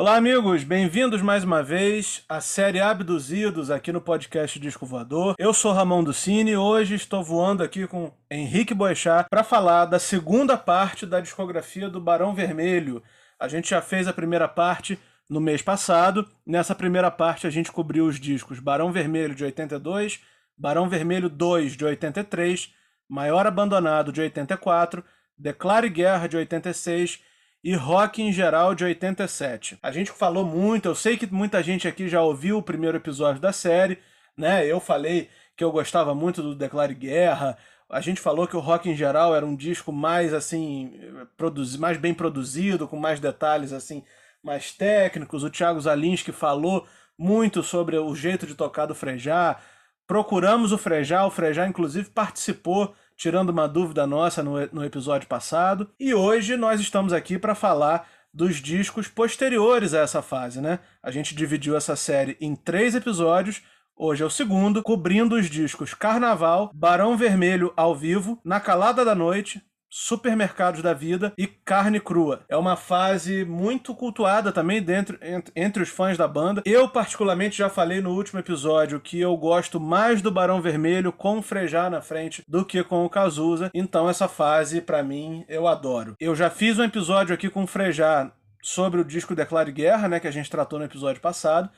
Olá, amigos, bem-vindos mais uma vez à série Abduzidos aqui no podcast Disco Voador. Eu sou Ramon Ducini e hoje estou voando aqui com Henrique Boechat para falar da segunda parte da discografia do Barão Vermelho. A gente já fez a primeira parte no mês passado. Nessa primeira parte a gente cobriu os discos Barão Vermelho de 82, Barão Vermelho 2 de 83, Maior Abandonado de 84, Declare Guerra de 86 e rock em geral de 87. A gente falou muito, eu sei que muita gente aqui já ouviu o primeiro episódio da série, né? Eu falei que eu gostava muito do Declare Guerra. A gente falou que o rock em geral era um disco mais assim, mais bem produzido, com mais detalhes assim, mais técnicos. O Thiago Zalinski falou muito sobre o jeito de tocar do Frejá. Procuramos o Frejá, o Frejá inclusive participou tirando uma dúvida nossa no, no episódio passado. E hoje nós estamos aqui para falar dos discos posteriores a essa fase, né? A gente dividiu essa série em três episódios. Hoje é o segundo, cobrindo os discos Carnaval, Barão Vermelho ao vivo, Na Calada da Noite, supermercados da vida e carne crua. É uma fase muito cultuada também dentro, entre, entre, os fãs da banda. Eu, particularmente, já falei no último episódio que eu gosto mais do Barão Vermelho com o Frejá na frente do que com o Cazuza. Então, essa fase, para mim, eu adoro. Eu já fiz um episódio aqui com o Frejá sobre o disco Declare Guerra, né, que a gente tratou no episódio passado.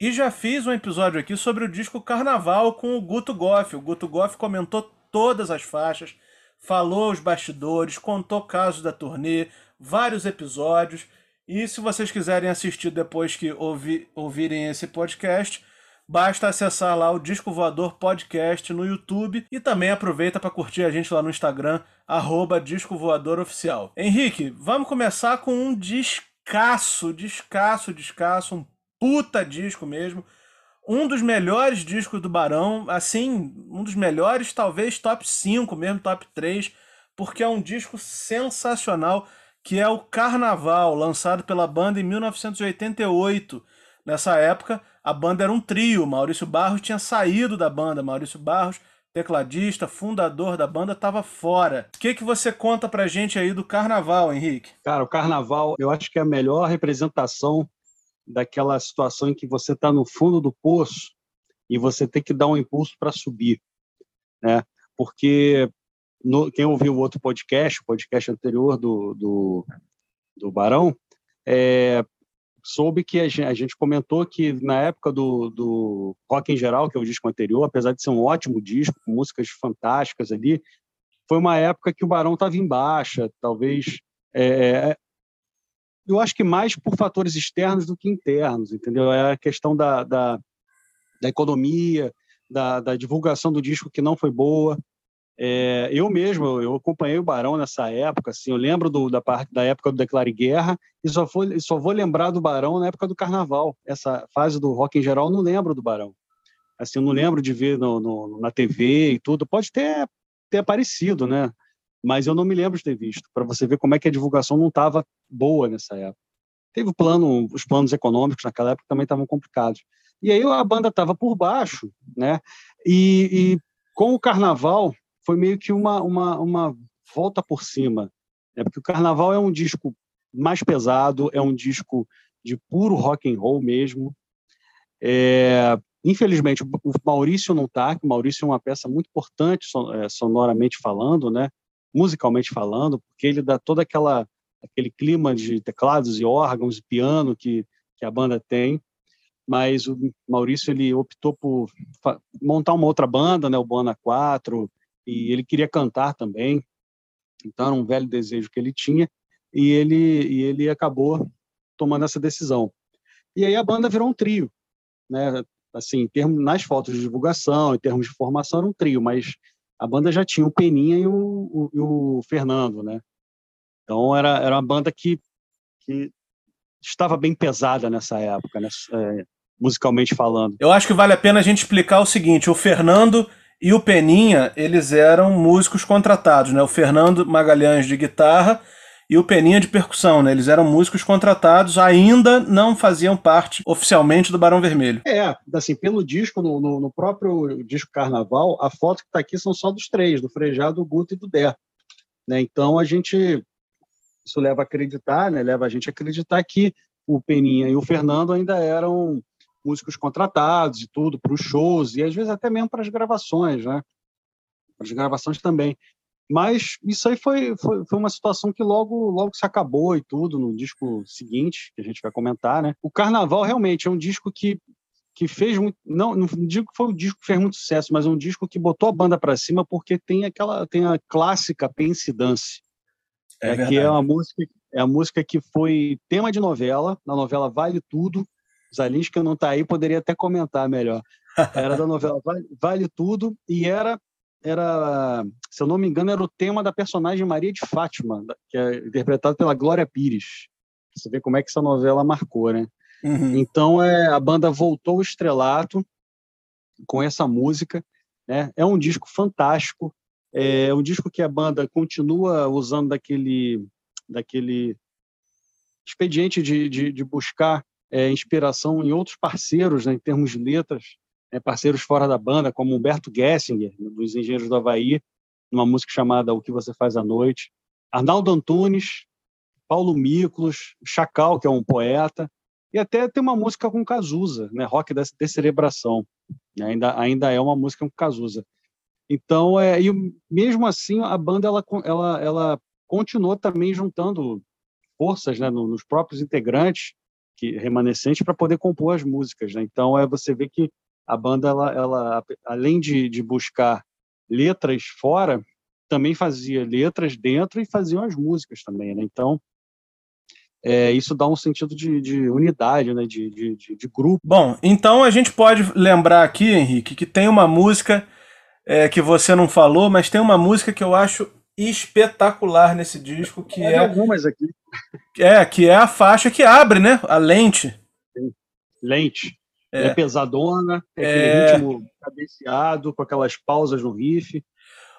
E já fiz um episódio aqui sobre o disco Carnaval com o Guto Goff. O Guto Goff comentou todas as faixas falou os bastidores, contou casos da turnê, vários episódios. E se vocês quiserem assistir depois que ouvi, ouvirem esse podcast, basta acessar lá o Disco Voador Podcast no YouTube e também aproveita para curtir a gente lá no Instagram, arroba Disco Voador Oficial. Henrique, vamos começar com um descasso, descasso, descasso, um puta disco mesmo um dos melhores discos do Barão, assim, um dos melhores, talvez top 5, mesmo top 3, porque é um disco sensacional, que é o Carnaval, lançado pela banda em 1988. Nessa época, a banda era um trio, Maurício Barros tinha saído da banda, Maurício Barros, tecladista, fundador da banda, estava fora. O que, que você conta pra gente aí do Carnaval, Henrique? Cara, o Carnaval, eu acho que é a melhor representação daquela situação em que você está no fundo do poço e você tem que dar um impulso para subir, né? Porque no, quem ouviu o outro podcast, o podcast anterior do, do, do Barão, é, soube que a gente, a gente, comentou que na época do, do Rock em Geral, que é o disco anterior, apesar de ser um ótimo disco, com músicas fantásticas ali, foi uma época que o Barão estava em baixa, talvez é, eu acho que mais por fatores externos do que internos, entendeu? É a questão da, da, da economia, da, da, divulgação do disco que não foi boa. É, eu mesmo, eu acompanhei o Barão nessa época, assim, eu lembro do, da, parte, da época do Declare Guerra e só, foi, só vou lembrar do Barão na época do Carnaval. Essa fase do rock em geral, não lembro do Barão. Assim, eu não lembro de ver no, no, na TV e tudo. Pode ter, ter aparecido, né? Mas eu não me lembro de ter visto, para você ver como é que a divulgação não estava boa nessa época. Teve o plano, os planos econômicos naquela época também estavam complicados. E aí a banda estava por baixo, né? E, e, com o Carnaval foi meio que uma, uma, uma volta por cima, né? porque o Carnaval é um disco mais pesado, é um disco de puro rock and roll mesmo. É, infelizmente, o Maurício não está, o Maurício é uma peça muito importante é, sonoramente falando, né? Musicalmente falando, porque ele dá toda aquela aquele clima de teclados e órgãos e piano que, que a banda tem. Mas o Maurício ele optou por montar uma outra banda, né, o Bona 4, e ele queria cantar também. Então era um velho desejo que ele tinha e ele e ele acabou tomando essa decisão. E aí a banda virou um trio, né? Assim, termos nas fotos de divulgação, em termos de formação era um trio, mas a banda já tinha o Peninha e o, o, e o Fernando, né? Então era, era uma banda que, que estava bem pesada nessa época, né? É, musicalmente falando. Eu acho que vale a pena a gente explicar o seguinte: o Fernando e o Peninha, eles eram músicos contratados, né? O Fernando Magalhães de guitarra e o Peninha de percussão, né? Eles eram músicos contratados, ainda não faziam parte oficialmente do Barão Vermelho. É, assim, pelo disco, no, no, no próprio disco Carnaval, a foto que está aqui são só dos três, do Frejá, do Guto e do Dé. Né? Então a gente, isso leva a acreditar, né? leva a gente a acreditar que o Peninha e o Fernando ainda eram músicos contratados e tudo para os shows e às vezes até mesmo para as gravações, né? As gravações também. Mas isso aí foi, foi, foi, uma situação que logo logo se acabou e tudo no disco seguinte que a gente vai comentar, né? O Carnaval realmente é um disco que que fez muito, não, não digo que foi um disco que fez muito sucesso, mas é um disco que botou a banda para cima porque tem aquela tem a clássica Pense Dance, é, é que é uma música é a música que foi tema de novela, na novela Vale Tudo. Zalinska não está aí, poderia até comentar melhor. Era da novela Vale, vale Tudo e era era, se eu não me engano, era o tema da personagem Maria de Fátima, que é interpretada pela Glória Pires. Você vê como é que essa novela marcou, né? Uhum. Então é, a banda voltou ao estrelato com essa música. Né? É um disco fantástico. É um disco que a banda continua usando daquele, daquele expediente de, de, de buscar é, inspiração em outros parceiros, né, em termos de letras, parceiros fora da banda, como Humberto Gessinger, dos Engenheiros do Havaí, numa música chamada O Que Você Faz à Noite, Arnaldo Antunes, Paulo Miklos, Chacal, que é um poeta, e até tem uma música com Cazuza, né? Rock da Descerebração. Ainda, ainda é uma música com Cazuza. Então, é, e mesmo assim, a banda ela, ela, ela continuou também juntando forças né, nos próprios integrantes que remanescentes para poder compor as músicas. Né? Então, é você vê que a banda, ela, ela além de, de buscar letras fora, também fazia letras dentro e faziam as músicas também. Né? Então, é, isso dá um sentido de, de unidade, né? de, de, de, grupo. Bom, então a gente pode lembrar aqui, Henrique, que tem uma música é, que você não falou, mas tem uma música que eu acho espetacular nesse disco, que é... algumas aqui. É, que é a faixa que abre, né? A lente. Lente. É, é pesadona, é aquele é... ritmo cadenciado, com aquelas pausas no riff.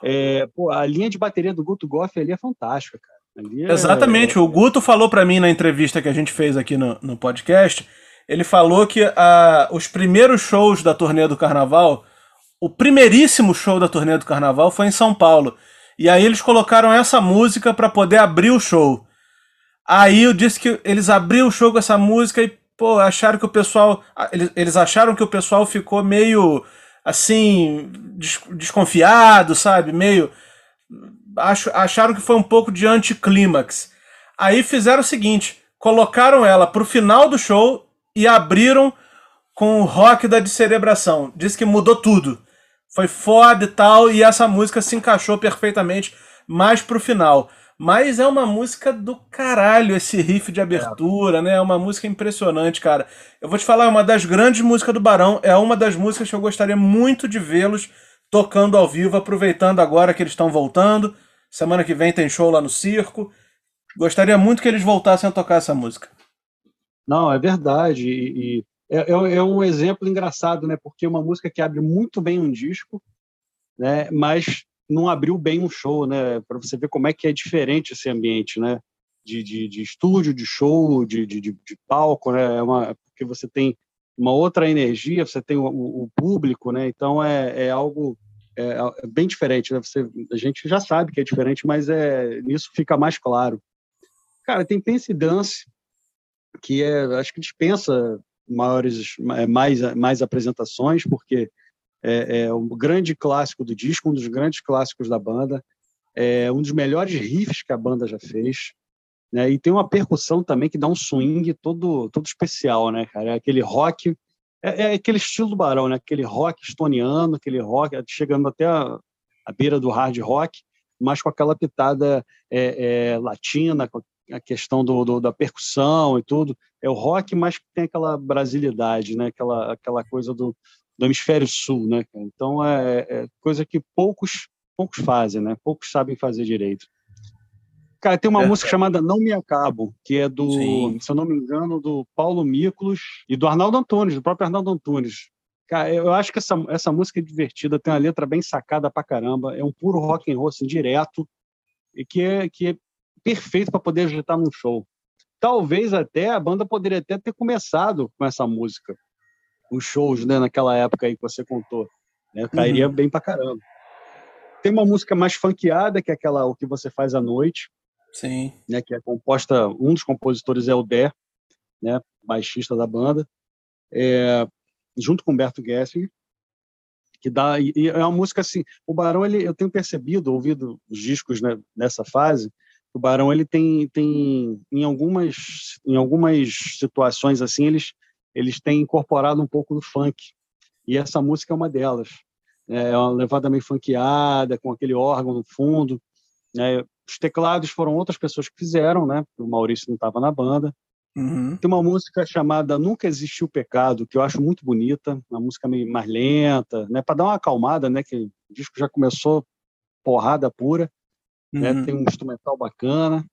É, pô, a linha de bateria do Guto Goff ali é fantástica, cara. É... Exatamente. O Guto falou para mim na entrevista que a gente fez aqui no, no podcast. Ele falou que a, os primeiros shows da turnê do Carnaval, o primeiríssimo show da turnê do Carnaval foi em São Paulo. E aí eles colocaram essa música para poder abrir o show. Aí eu disse que eles abriram o show com essa música e, pô, acharam que o pessoal. Eles, eles acharam que o pessoal ficou meio assim, des, desconfiado, sabe? Meio acharam que foi um pouco de anticlímax. Aí fizeram o seguinte: colocaram ela pro final do show e abriram com o rock da descerebração. Diz que mudou tudo. Foi foda e tal, e essa música se encaixou perfeitamente mais pro final. Mas é uma música do caralho esse riff de abertura, é. né? É uma música impressionante, cara. Eu vou te falar, é uma das grandes músicas do Barão, é uma das músicas que eu gostaria muito de vê-los tocando ao vivo, aproveitando agora que eles estão voltando. Semana que vem tem show lá no circo. Gostaria muito que eles voltassem a tocar essa música. Não, é verdade. E, e é, é, é, um exemplo engraçado, né? Porque é uma música que abre muito bem um disco, né? Mas não abriu bem um show, né? Para você ver como é que é diferente esse ambiente, né? De, de, de estúdio, de show, de, de, de, palco, né? É uma, porque você tem uma outra energia, você tem o, o público, né? Então é, é algo é, é, bem diferente, né? Você, a gente já sabe que é diferente, mas é nisso fica mais claro. Cara, tem Pense Dance, que é, acho que dispensa maiores, é, mais, mais apresentações, porque é, é um grande clássico do disco, um dos grandes clássicos da banda, é um dos melhores riffs que a banda já fez. Né? E tem uma percussão também que dá um swing todo, todo especial, né, cara? É aquele rock, é, é, aquele estilo do Barão, né? Aquele rock estoniano, aquele rock chegando até a, a beira do hard rock, mas com aquela pitada é, é, latina, com a questão do, do, da percussão e tudo. É o rock, mas tem aquela brasilidade, né? Aquela, aquela coisa do, do hemisfério sul, né? Então é, é coisa que poucos poucos fazem, né? Poucos sabem fazer direito. Cara, tem uma é, música chamada Não Me Acabo, que é do, sim. se eu não me engano, do Paulo Miklos e do Arnaldo Antunes, do próprio Arnaldo Antunes. Cara, eu acho que essa, essa música é divertida, tem uma letra bem sacada pra caramba, é um puro rock and roll assim, direto, e que é, que é perfeito para poder agitar num show. Talvez até a banda poderia até ter começado com essa música, os shows, né, naquela época aí que você contou. Né? Cairia uhum. bem pra caramba. Tem uma música mais funkeada, que é aquela O Que Você Faz à Noite, Sim. Né, que é composta, um dos compositores é o Dé, né, baixista da banda, é, junto com Humberto Gessinger, que dá e, e, é uma música assim. O Barão, ele, eu tenho percebido, ouvido os discos né, nessa fase, o Barão ele tem tem em algumas em algumas situações assim eles eles têm incorporado um pouco do funk e essa música é uma delas. É uma levada meio funkeada, com aquele órgão no fundo. É, os teclados foram outras pessoas que fizeram, né? O Maurício não estava na banda. Uhum. Tem uma música chamada Nunca Existiu Pecado, que eu acho muito bonita, uma música meio mais lenta, né? Para dar uma acalmada, né? Que o disco já começou porrada pura, né? uhum. né? Tem um instrumental bacana.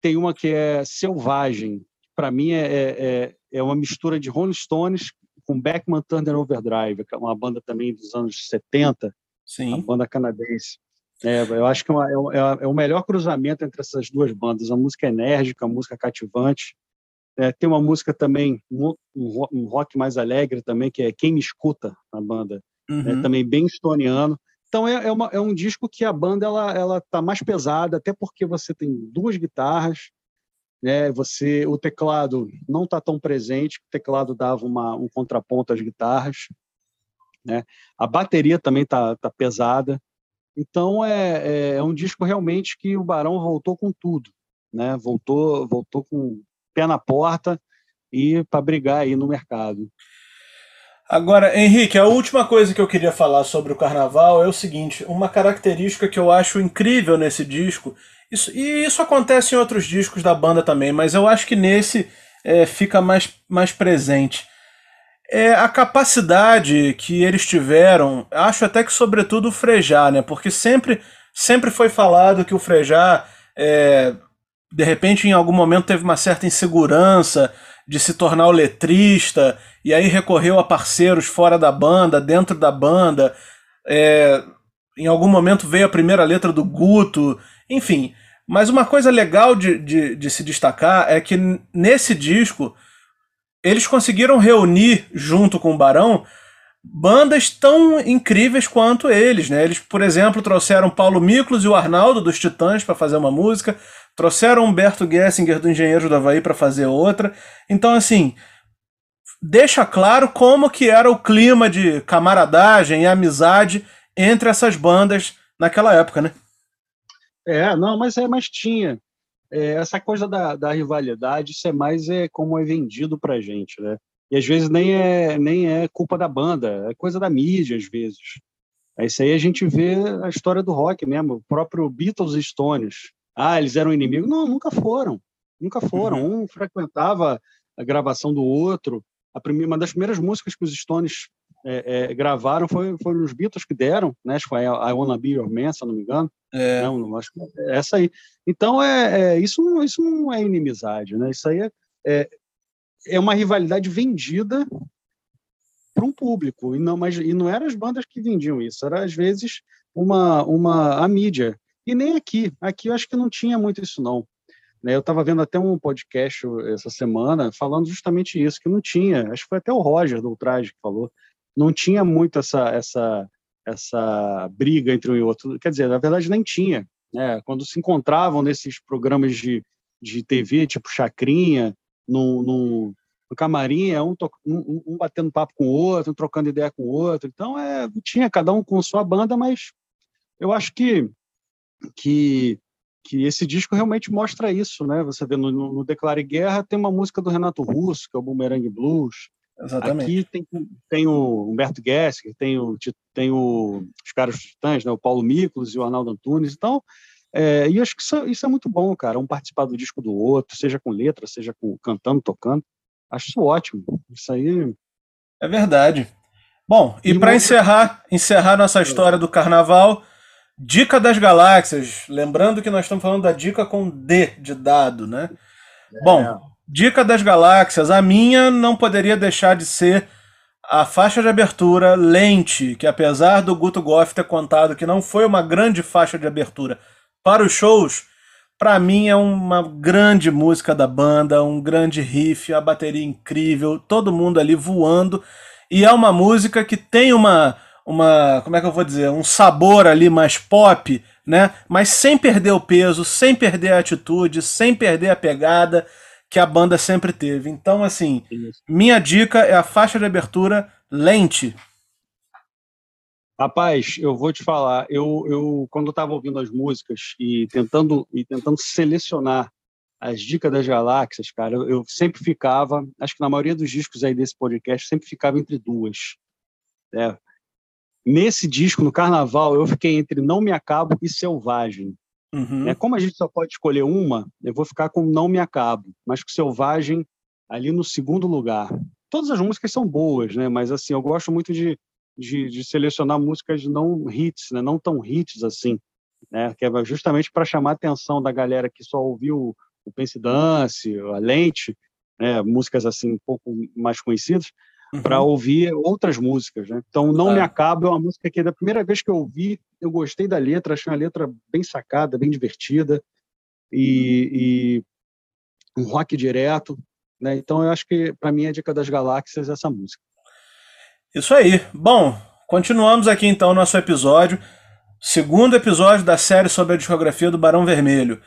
Tem uma que é Selvagem, para mim é, é, é, uma mistura de Rolling Stones com Beckman Thunder Overdrive, é uma banda também dos anos 70, Sim. uma banda canadense. É, eu acho que é, é, é, é, o melhor cruzamento entre essas duas bandas. A música enérgica, a música cativante. É, tem uma música também, um, um, rock mais alegre também, que é Quem Me Escuta, na banda. É uhum. também bem estoniano. Então é, uma, é, um disco que a banda ela ela tá mais pesada, até porque você tem duas guitarras, né? Você o teclado não está tão presente, o teclado dava uma, um contraponto às guitarras, né? A bateria também tá, tá pesada. Então é, é, é um disco realmente que o Barão voltou com tudo, né? Voltou voltou com pé na porta e para brigar aí no mercado. Agora, Henrique, a última coisa que eu queria falar sobre o carnaval é o seguinte: uma característica que eu acho incrível nesse disco, isso, e isso acontece em outros discos da banda também, mas eu acho que nesse é, fica mais, mais presente é a capacidade que eles tiveram, acho até que sobretudo o Frejá, né? Porque sempre, sempre foi falado que o Frejá, é, de repente, em algum momento teve uma certa insegurança de se tornar o letrista, e aí recorreu a parceiros fora da banda, dentro da banda. É, em algum momento veio a primeira letra do Guto, enfim. Mas uma coisa legal de, de, de se destacar é que nesse disco eles conseguiram reunir junto com o Barão bandas tão incríveis quanto eles, né? Eles, por exemplo, trouxeram Paulo Miklos e o Arnaldo dos Titãs para fazer uma música, trouxeram Humberto Gessinger do Engenheiro do Havaí para fazer outra. Então, assim, deixa claro como que era o clima de camaradagem e amizade entre essas bandas naquela época, né? É, não, mas é, mas tinha é, essa coisa da, da, rivalidade, isso é mais é como é vendido para gente, né? E às vezes nem é, nem é culpa da banda, é coisa da mídia, às vezes. É isso aí a gente vê a história do rock mesmo, o próprio Beatles e Stones. Ah, eles eram inimigos? Não, nunca foram. Nunca foram. Uhum. Um frequentava a gravação do outro. A primeira, uma das primeiras músicas que os Stones é, é, gravaram foi, foram os Beatles que deram, né? Acho que foi I Wanna Be Your Man, se não me engano. É. Não, não, acho que é essa aí. Então, é, é, isso, não, isso não é inimizade, né? Isso aí é, é, é uma rivalidade vendida para um público, e não, mas, e não eram as bandas que vendiam isso, era às vezes uma, uma, a mídia. E nem aqui. Aqui eu acho que não tinha muito isso, não. Né? Eu estava vendo até um podcast essa semana falando justamente isso, que não tinha. Acho que foi até o Roger do Ultraje que falou não tinha muito essa, essa, essa briga entre um e outro. Quer dizer, na verdade, nem tinha. Né? Quando se encontravam nesses programas de, de TV, tipo Chacrinha, no, no, no camarim, é um, um, um, batendo papo com o outro, um trocando ideia com o outro. Então, é, tinha cada um com sua banda, mas eu acho que, que, que esse disco realmente mostra isso. Né? Você vê no, no Declare Guerra, tem uma música do Renato Russo, que é o Boomerang Blues. Exatamente. Aqui tem, tem o Humberto Gessinger, tem, o, tem o, os caras dos Titãs, né, o Paulo Miklos e o Arnaldo Antunes. Então, é, e acho que isso, isso, é muito bom, cara. Um participar do disco do outro, seja com letra, seja com cantando, tocando. Acho isso ótimo. Isso aí. É verdade. Bom, e, e para encerrar, encerrar nossa história do carnaval, Dica das Galáxias. Lembrando que nós estamos falando da dica com D de dado, né? É. Bom, Dica das Galáxias, a minha não poderia deixar de ser a faixa de abertura Lente, que apesar do Guto Goff ter contado que não foi uma grande faixa de abertura para os shows, para mim é uma grande música da banda, um grande riff, a bateria incrível, todo mundo ali voando, e é uma música que tem uma uma, como é que eu vou dizer, um sabor ali mais pop, né? Mas sem perder o peso, sem perder a atitude, sem perder a pegada que a banda sempre teve. Então, assim, Isso. minha dica é a faixa de abertura Lente. Rapaz, eu vou te falar, eu, eu quando estava ouvindo as músicas e tentando e tentando selecionar as dicas das galáxias, cara, eu, eu, sempre ficava, acho que na maioria dos discos aí desse podcast, sempre ficava entre duas. Né? Nesse disco, no Carnaval, eu fiquei entre Não Me Acabo e Selvagem. Uhum. É, como a gente só pode escolher uma, eu vou ficar com Não Me Acabo, mas com Selvagem ali no segundo lugar. Todas as músicas são boas, né? Mas assim, eu gosto muito de, de, de selecionar músicas não hits, né? Não tão hits assim, né? Que é justamente para chamar a atenção da galera que só ouviu o Pense Dance, a Lente, né, músicas assim um pouco mais conhecidas, uhum. para ouvir outras músicas. Né? Então, Não Me é. Acabo é uma música que, da primeira vez que eu ouvi, eu gostei da letra, achei uma letra bem sacada, bem divertida, e, e um rock direto. Né? Então, eu acho que, para mim, a Dica das Galáxias é essa música. Isso aí. Bom, continuamos aqui então nosso episódio. Segundo episódio da série sobre a discografia do Barão Vermelho.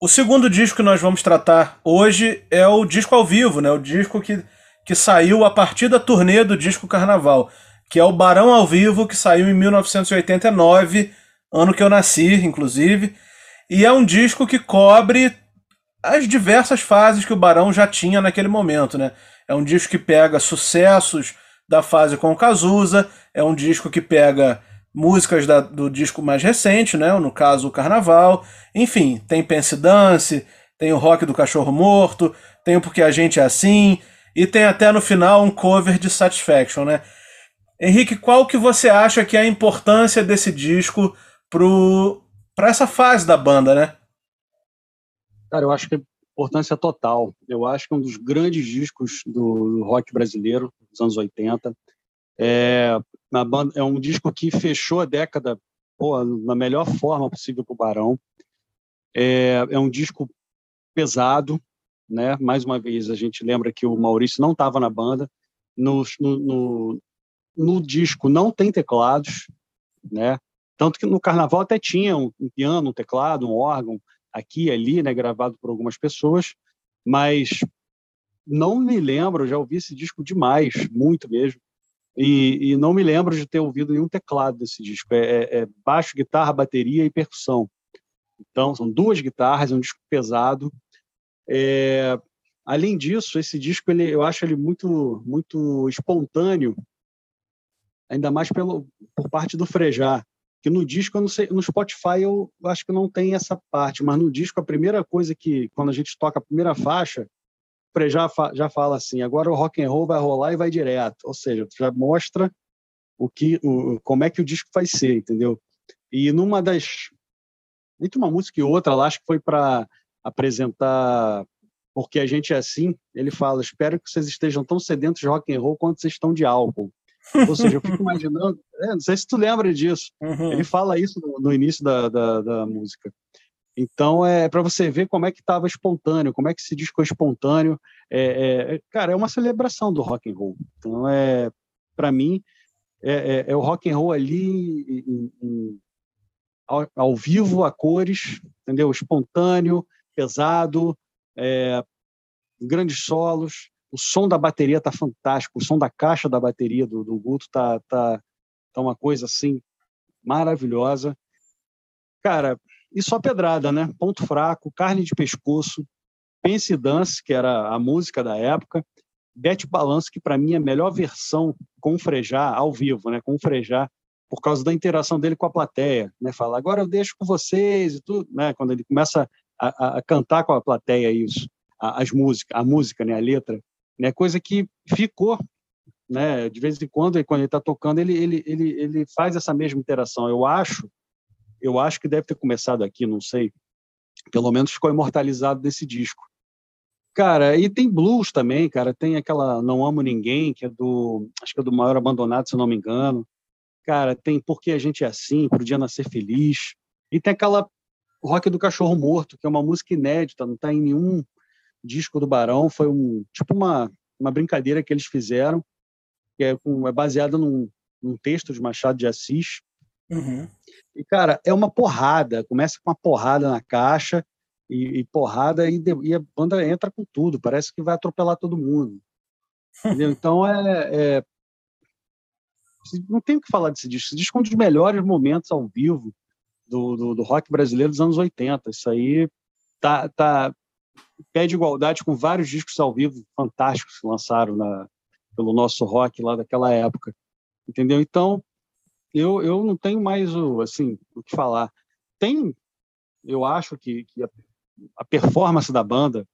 O segundo disco que nós vamos tratar hoje é o disco ao vivo, né? O disco que, que saiu a partir da turnê do disco Carnaval, que é o Barão ao Vivo, que saiu em 1989, ano que eu nasci, inclusive. E é um disco que cobre as diversas fases que o Barão já tinha naquele momento, né? É um disco que pega sucessos da fase com o Cazuza, é um disco que pega músicas da, do disco mais recente, né? No caso, o Carnaval. Enfim, tem Pense Dance, tem o Rock do Cachorro Morto, tem o Porque a Gente é Assim, e tem até no final um cover de Satisfaction, né? Henrique, qual que você acha que é a importância desse disco para essa fase da banda, né? Cara, eu acho que é importância total. Eu acho que é um dos grandes discos do, do rock brasileiro dos anos 80. É, na banda, é um disco que fechou a década pô, na melhor forma possível para o Barão. É, é um disco pesado, né? Mais uma vez, a gente lembra que o Maurício não estava na banda. No, no, no, disco não tem teclados, né? Tanto que no Carnaval até tinha um, um piano, um teclado, um órgão, aqui e ali, né? Gravado por algumas pessoas, mas não me lembro, já ouvi esse disco demais, muito mesmo. E, e, não me lembro de ter ouvido nenhum teclado desse disco. É, é, é, baixo, guitarra, bateria e percussão. Então, são duas guitarras, é um disco pesado. É, além disso, esse disco ele, eu acho ele muito, muito espontâneo, ainda mais pelo, por parte do Frejá. Que no disco, eu não sei, no Spotify eu acho que não tem essa parte, mas no disco a primeira coisa que, quando a gente toca a primeira faixa, já, já fala assim, agora o rock and roll vai rolar e vai direto. Ou seja, já mostra o que, o, como é que o disco vai ser, entendeu? E numa das entre uma música e outra, lá acho que foi para apresentar porque a gente é assim. Ele fala: espero que vocês estejam tão sedentos de rock and roll quanto vocês estão de álcool. Ou seja, eu fico imaginando, é, não sei se tu lembra disso. Uhum. Ele fala isso no, no início da, da, da, música. Então, é para você ver como é que estava espontâneo, como é que esse disco é espontâneo. É, é, cara, é uma celebração do rock and roll. Então, é para mim, é, é, é, o rock and roll ali em, em, ao, ao, vivo, a cores, entendeu? Espontâneo, pesado, é, grandes solos. O som da bateria tá fantástico, o som da caixa da bateria do, do Guto tá, tá, tá uma coisa assim maravilhosa. Cara, e só pedrada, né? Ponto fraco, carne de pescoço, Pense Dance, que era a música da época, Bete Balanço, que para mim é a melhor versão com o Frejá, ao vivo, né? Com o Frejá, por causa da interação dele com a plateia, né? Fala, agora eu deixo com vocês e tudo, né? Quando ele começa a, a, cantar com a plateia isso, a, as músicas, a música, né? A letra, né? Coisa que ficou, né? De vez em quando, quando ele está tocando, ele, ele, ele, ele faz essa mesma interação. Eu acho eu acho que deve ter começado aqui, não sei. Pelo menos ficou imortalizado desse disco. Cara, e tem blues também, cara. Tem aquela Não Amo Ninguém, que é do. Acho que é do Maior Abandonado, se não me engano. Cara, tem Porque a Gente é Assim, Pro Dia Nascer Feliz. E tem aquela Rock do Cachorro Morto, que é uma música inédita, não está em nenhum disco do Barão. Foi um tipo uma, uma brincadeira que eles fizeram, que é, é baseada num, num texto de Machado de Assis. Uhum. E, cara, é uma porrada. Começa com uma porrada na caixa e, e porrada e, e, a banda entra com tudo, parece que vai atropelar todo mundo. Entendeu? Então é, é, não tem o que falar desse disco. Esse disco é um dos melhores momentos ao vivo do, do, do rock brasileiro dos anos 80. Isso aí tá, tá pé de igualdade com vários discos ao vivo fantásticos que lançaram na, pelo nosso rock lá daquela época. Entendeu? Então, eu, eu não tenho mais o, assim, o que falar. Tem, eu acho que, que a, a performance da banda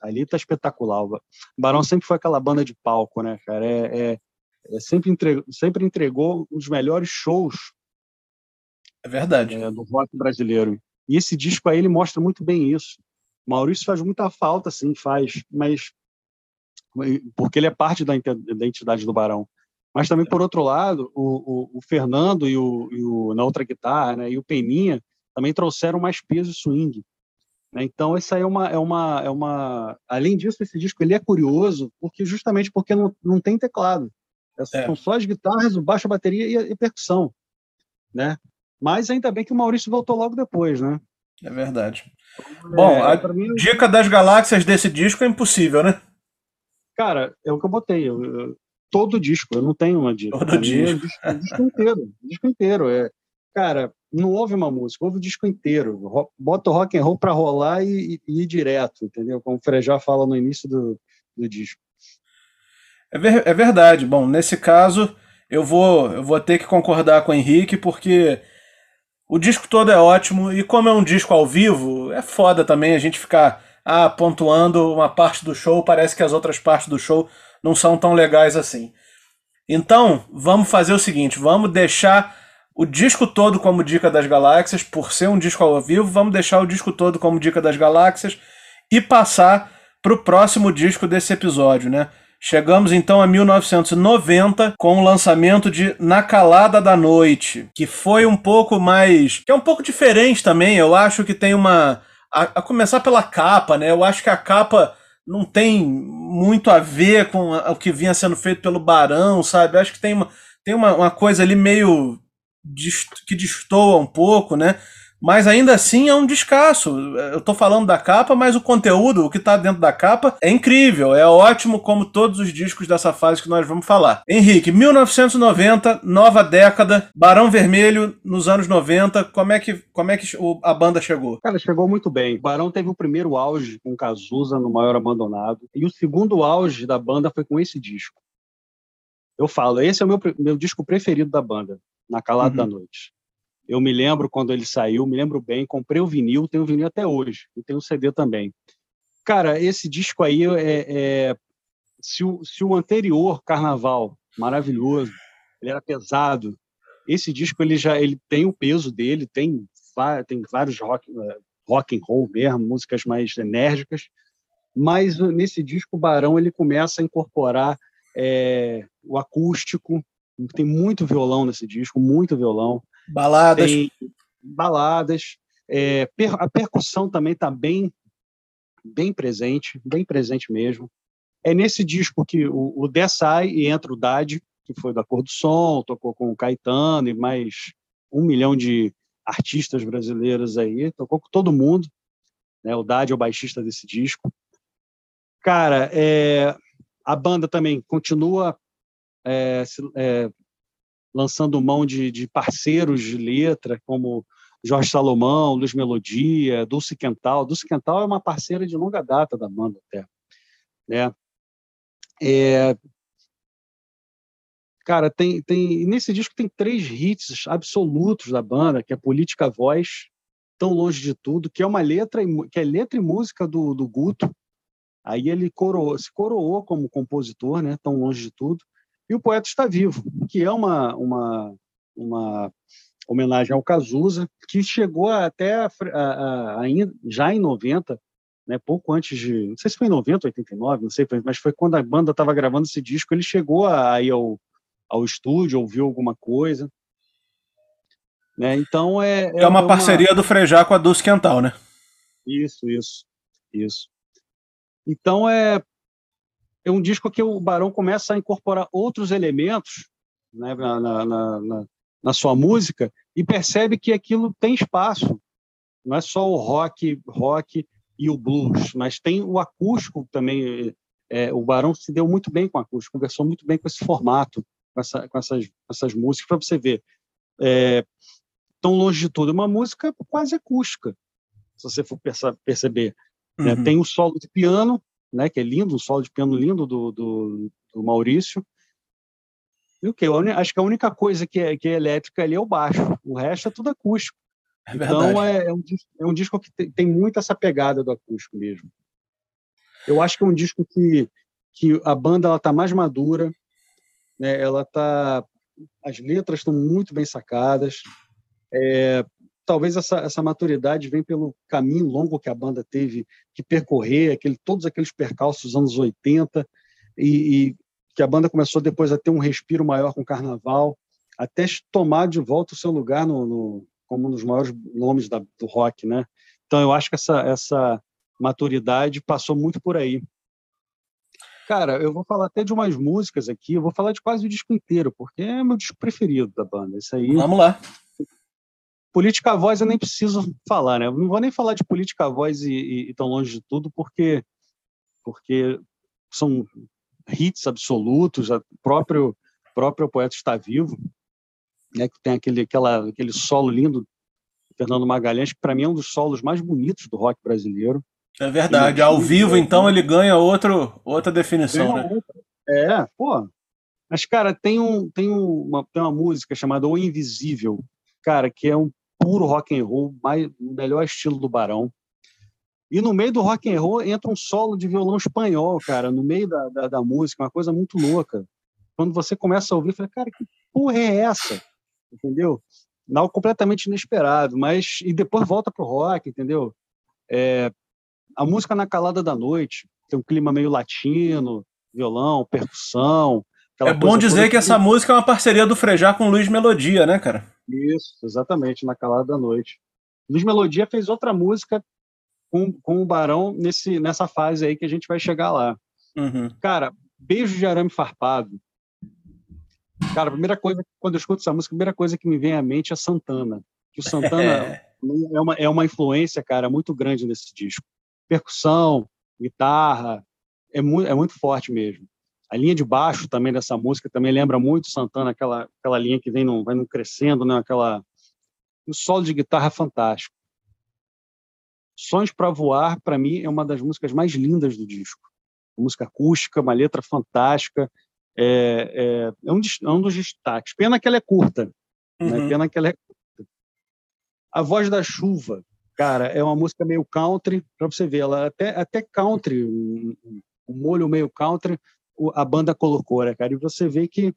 ali tá espetacular. O Barão sempre foi aquela banda de palco, né, cara? É, é, é sempre, entregou, sempre entregou os melhores shows é verdade. É, do rock brasileiro. E esse disco aí ele mostra muito bem isso. Maurício faz muita falta, sim, faz, mas porque ele é parte da identidade do Barão. Mas também, por outro lado, o, o, o Fernando e o, e o, na outra guitarra né, e o Peninha também trouxeram mais peso e swing. Né? Então, isso aí é uma, é, uma, é uma... Além disso, esse disco ele é curioso porque justamente porque não, não tem teclado. É. São só as guitarras, o baixo, a bateria e a, e percussão. Né? Mas ainda bem que o Maurício voltou logo depois, né? É verdade. É, Bom, a mim... dica das galáxias desse disco é impossível, né? Cara, é o que eu botei. Eu, eu, todo disco, eu não tenho uma dica. Todo disco. É o disco, inteiro. O disco inteiro. É, cara, não ouve uma música, ouve o disco inteiro. Bota o rock and roll para rolar e, e, ir direto, entendeu? Como o Frejá fala no início do, do disco. É, ver, é verdade. Bom, nesse caso, eu vou, eu vou ter que concordar com o Henrique, porque o disco todo é ótimo, e como é um disco ao vivo, é foda também a gente ficar ah, pontuando uma parte do show, parece que as outras partes do show não são tão legais assim. Então, vamos fazer o seguinte: vamos deixar o disco todo como Dica das Galáxias, por ser um disco ao vivo, vamos deixar o disco todo como Dica das Galáxias e passar para o próximo disco desse episódio, né? Chegamos então a 1990 com o lançamento de Na Calada da Noite, que foi um pouco mais. que é um pouco diferente também. Eu acho que tem uma. A, a começar pela capa, né? Eu acho que a capa não tem muito a ver com o que vinha sendo feito pelo Barão, sabe? Acho que tem uma, tem uma, uma coisa ali meio. Dist, que destoa um pouco, né? Mas ainda assim é um descasso. Eu estou falando da capa, mas o conteúdo, o que está dentro da capa, é incrível, é ótimo, como todos os discos dessa fase que nós vamos falar. Henrique, 1990, nova década, Barão Vermelho nos anos 90, como é que, como é que a banda chegou? Cara, chegou muito bem. O Barão teve o primeiro auge com Cazuza no Maior Abandonado, e o segundo auge da banda foi com esse disco. Eu falo, esse é o meu, meu disco preferido da banda, Na Calada uhum. da Noite. Eu me lembro quando ele saiu, me lembro bem, comprei o vinil, tenho o vinil até hoje, e tenho o CD também. Cara, esse disco aí é, é se, o, se o anterior Carnaval, maravilhoso, ele era pesado, esse disco ele já ele tem o peso dele, tem tem vários rock é, rock and roll mesmo, músicas mais enérgicas, mas nesse disco o Barão ele começa a incorporar é, o acústico, tem muito violão nesse disco, muito violão. Baladas. Tem baladas. É, a percussão também está bem, bem presente, bem presente mesmo. É nesse disco que o, o Dessai e entra o Dade, que foi da Cor do Som, tocou com o Caetano e mais um milhão de artistas brasileiros aí, tocou com todo mundo. Né? O Dade é o baixista desse disco. Cara, é, a banda também continua é, é, lançando mão de, de parceiros de letra, como Jorge Salomão, Luiz Melodia, Dulce Quental. Dulce Quental é uma parceira de longa data da banda até. Né? É... Cara, tem, tem nesse disco tem três hits absolutos da banda, que é Política Voz, Tão Longe de Tudo, que é uma letra, que é letra e música do, do Guto. Aí ele coroou, se coroou como compositor, né? Tão Longe de Tudo e o poeta está vivo, que é uma, uma, uma homenagem ao Cazuza, que chegou até a, a, a, já em 90, né, pouco antes de, não sei se foi em 90, 89, não sei, mas foi quando a banda estava gravando esse disco, ele chegou a, ir ao, ao estúdio, ouviu alguma coisa. Né? Então é, é, é uma, uma parceria do Frejá com a Dulce Quental, né? Isso, isso, isso. Então é é um disco que o Barão começa a incorporar outros elementos né, na, na, na, na, sua música e percebe que aquilo tem espaço não é só o rock, rock e o blues, mas tem o acústico também. É, o Barão se deu muito bem com o acústico, conversou muito bem com esse formato, com, essa, com essas, essas músicas, para você ver. É, tão longe de tudo, é uma música quase acústica, se você for perceber. Né? Uhum. Tem o solo de piano, né, que é lindo, um solo de piano lindo do, do, do Maurício. E o que? Acho que a única coisa que é, que é elétrica ali é o baixo, o resto é tudo acústico. É então é, é, um, é um disco que tem, tem muito essa pegada do acústico mesmo. Eu acho que é um disco que, que a banda ela tá mais madura, né? Ela tá as letras estão muito bem sacadas. É, talvez essa, essa maturidade vem pelo caminho longo que a banda teve que percorrer, aquele, todos aqueles percalços dos anos 80, e, e, que a banda começou depois a ter um respiro maior com o carnaval, até tomar de volta o seu lugar no, no como um dos maiores nomes da, do rock, né? Então eu acho que essa, essa maturidade passou muito por aí. Cara, eu vou falar até de umas músicas aqui, eu vou falar de quase o disco inteiro, porque é meu disco preferido da banda. Isso aí. Vamos lá. Política Voz eu nem preciso falar, né? Eu não vou nem falar de Política Voz e, e, e tão longe de tudo, porque porque são hits absolutos, o próprio próprio poeta está vivo, né? Que tem aquele aquela aquele solo lindo Fernando Magalhães, que para mim é um dos solos mais bonitos do rock brasileiro. É verdade. Ao vivo, então, ele ganha outro, outra definição, né? É, pô. Mas, cara, tem, um, tem, uma, tem uma música chamada O Invisível, cara, que é um puro rock and roll, mais, melhor estilo do Barão. E no meio do rock and roll entra um solo de violão espanhol, cara, no meio da, da, da música, uma coisa muito louca. Quando você começa a ouvir, fala, cara, que porra é essa? Entendeu? Algo completamente inesperado, mas e depois volta pro rock, entendeu? É, a música na calada da noite tem um clima meio latino, violão, percussão. É bom dizer que, essa música é uma parceria do Frejá com Luiz Melodia, né, cara? Isso, exatamente, na calada da noite. Luiz Melodia fez outra música com, com o Barão nesse, nessa fase aí que a gente vai chegar lá. Uhum. Cara, Beijo de Arame Farpado. Cara, a primeira coisa, quando eu escuto essa música, a primeira coisa que me vem à mente é Santana. Que o Santana é, uma, é uma influência, cara, muito grande nesse disco percussão, guitarra, é muito, é muito forte mesmo. A linha de baixo também dessa música também lembra muito Santana, aquela, aquela linha que vem no, vai no crescendo, né? aquela o solo de guitarra é fantástico. Sonhos para Voar, para mim, é uma das músicas mais lindas do disco. Uma música acústica, uma letra fantástica, é, é, é, um, é um dos destaques. Pena que ela é curta, né? uhum. né? pena que ela é curta. A Voz da Chuva, Cara, é uma música meio country, para você ver, ela até, até country, um, um molho meio country, a banda colocou, né, cara? E você vê que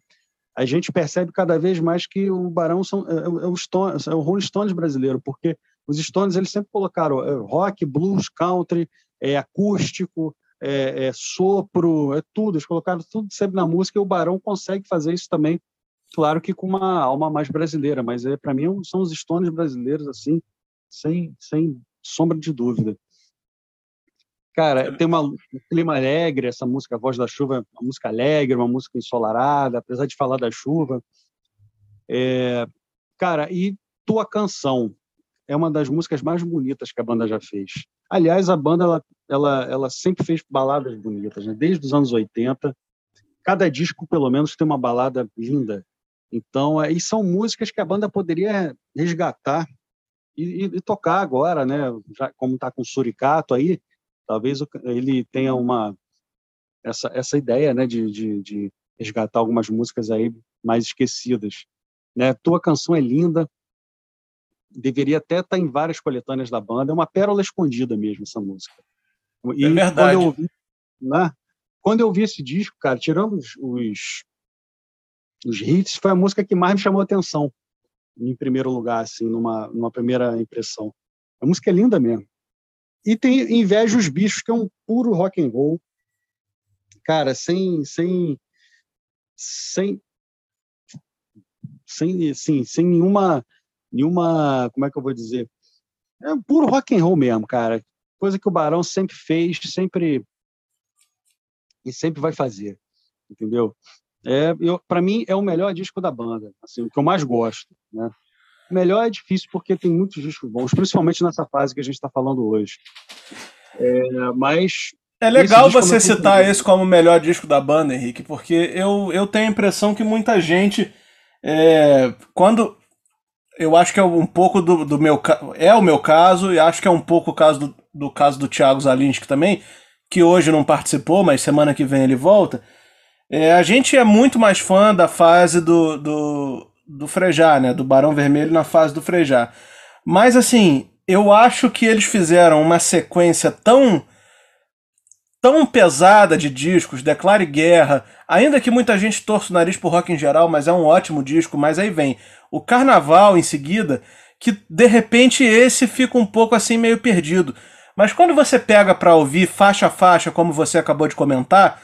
a gente percebe cada vez mais que o Barão são, é, é, o, Stones, é o Rolling Stones brasileiro, porque os Stones eles sempre colocaram é, rock, blues, country, é, acústico, é, é, sopro, é tudo. Eles colocaram tudo sempre na música e o Barão consegue fazer isso também, claro que com uma alma mais brasileira, mas é, para mim são os Stones brasileiros assim sem, sem sombra de dúvida. Cara, tem uma, um clima alegre, essa música Voz da Chuva, uma música alegre, uma música ensolarada, apesar de falar da chuva. É, cara, e Tua Canção é uma das músicas mais bonitas que a banda já fez. Aliás, a banda ela, ela, ela sempre fez baladas bonitas, né? desde os anos 80. Cada disco, pelo menos, tem uma balada linda. Então, é, e são músicas que a banda poderia resgatar e, e, tocar agora, né? Já, como está com o Suricato aí, talvez ele tenha uma essa, essa ideia, né, de, de, de resgatar algumas músicas aí mais esquecidas. Né? Tua canção é linda, deveria até estar tá em várias coletâneas da banda, é uma pérola escondida mesmo essa música. E é verdade. Quando eu, ouvi, né? quando eu ouvi esse disco, cara, tirando os, os, os hits, foi a música que mais me chamou a atenção em primeiro lugar, assim, numa, numa primeira impressão. A música é linda mesmo. E tem Inveja os Bichos, que é um puro rock and roll. Cara, sem sem sem sem, assim, sem nenhuma nenhuma, como é que eu vou dizer? É um puro rock and roll mesmo, cara. Coisa que o Barão sempre fez, sempre e sempre vai fazer, entendeu? É, para mim é o melhor disco da banda, assim, o que eu mais gosto, né? Melhor é difícil porque tem muitos discos bons, principalmente nessa fase que a gente está falando hoje. É, mas é legal você citar esse como o melhor disco da banda, Henrique, porque eu, eu tenho a impressão que muita gente, é, quando eu acho que é um pouco do, do meu é o meu caso e acho que é um pouco o caso do, do caso do Thiago Zalinski também, que hoje não participou, mas semana que vem ele volta. É, a gente é muito mais fã da fase do, do, do Frejá, né? Do Barão Vermelho na fase do Frejá. Mas assim, eu acho que eles fizeram uma sequência tão tão pesada de discos, Declare Guerra, ainda que muita gente torça o nariz pro rock em geral, mas é um ótimo disco, mas aí vem o Carnaval em seguida, que de repente esse fica um pouco assim meio perdido. Mas quando você pega para ouvir faixa a faixa, como você acabou de comentar,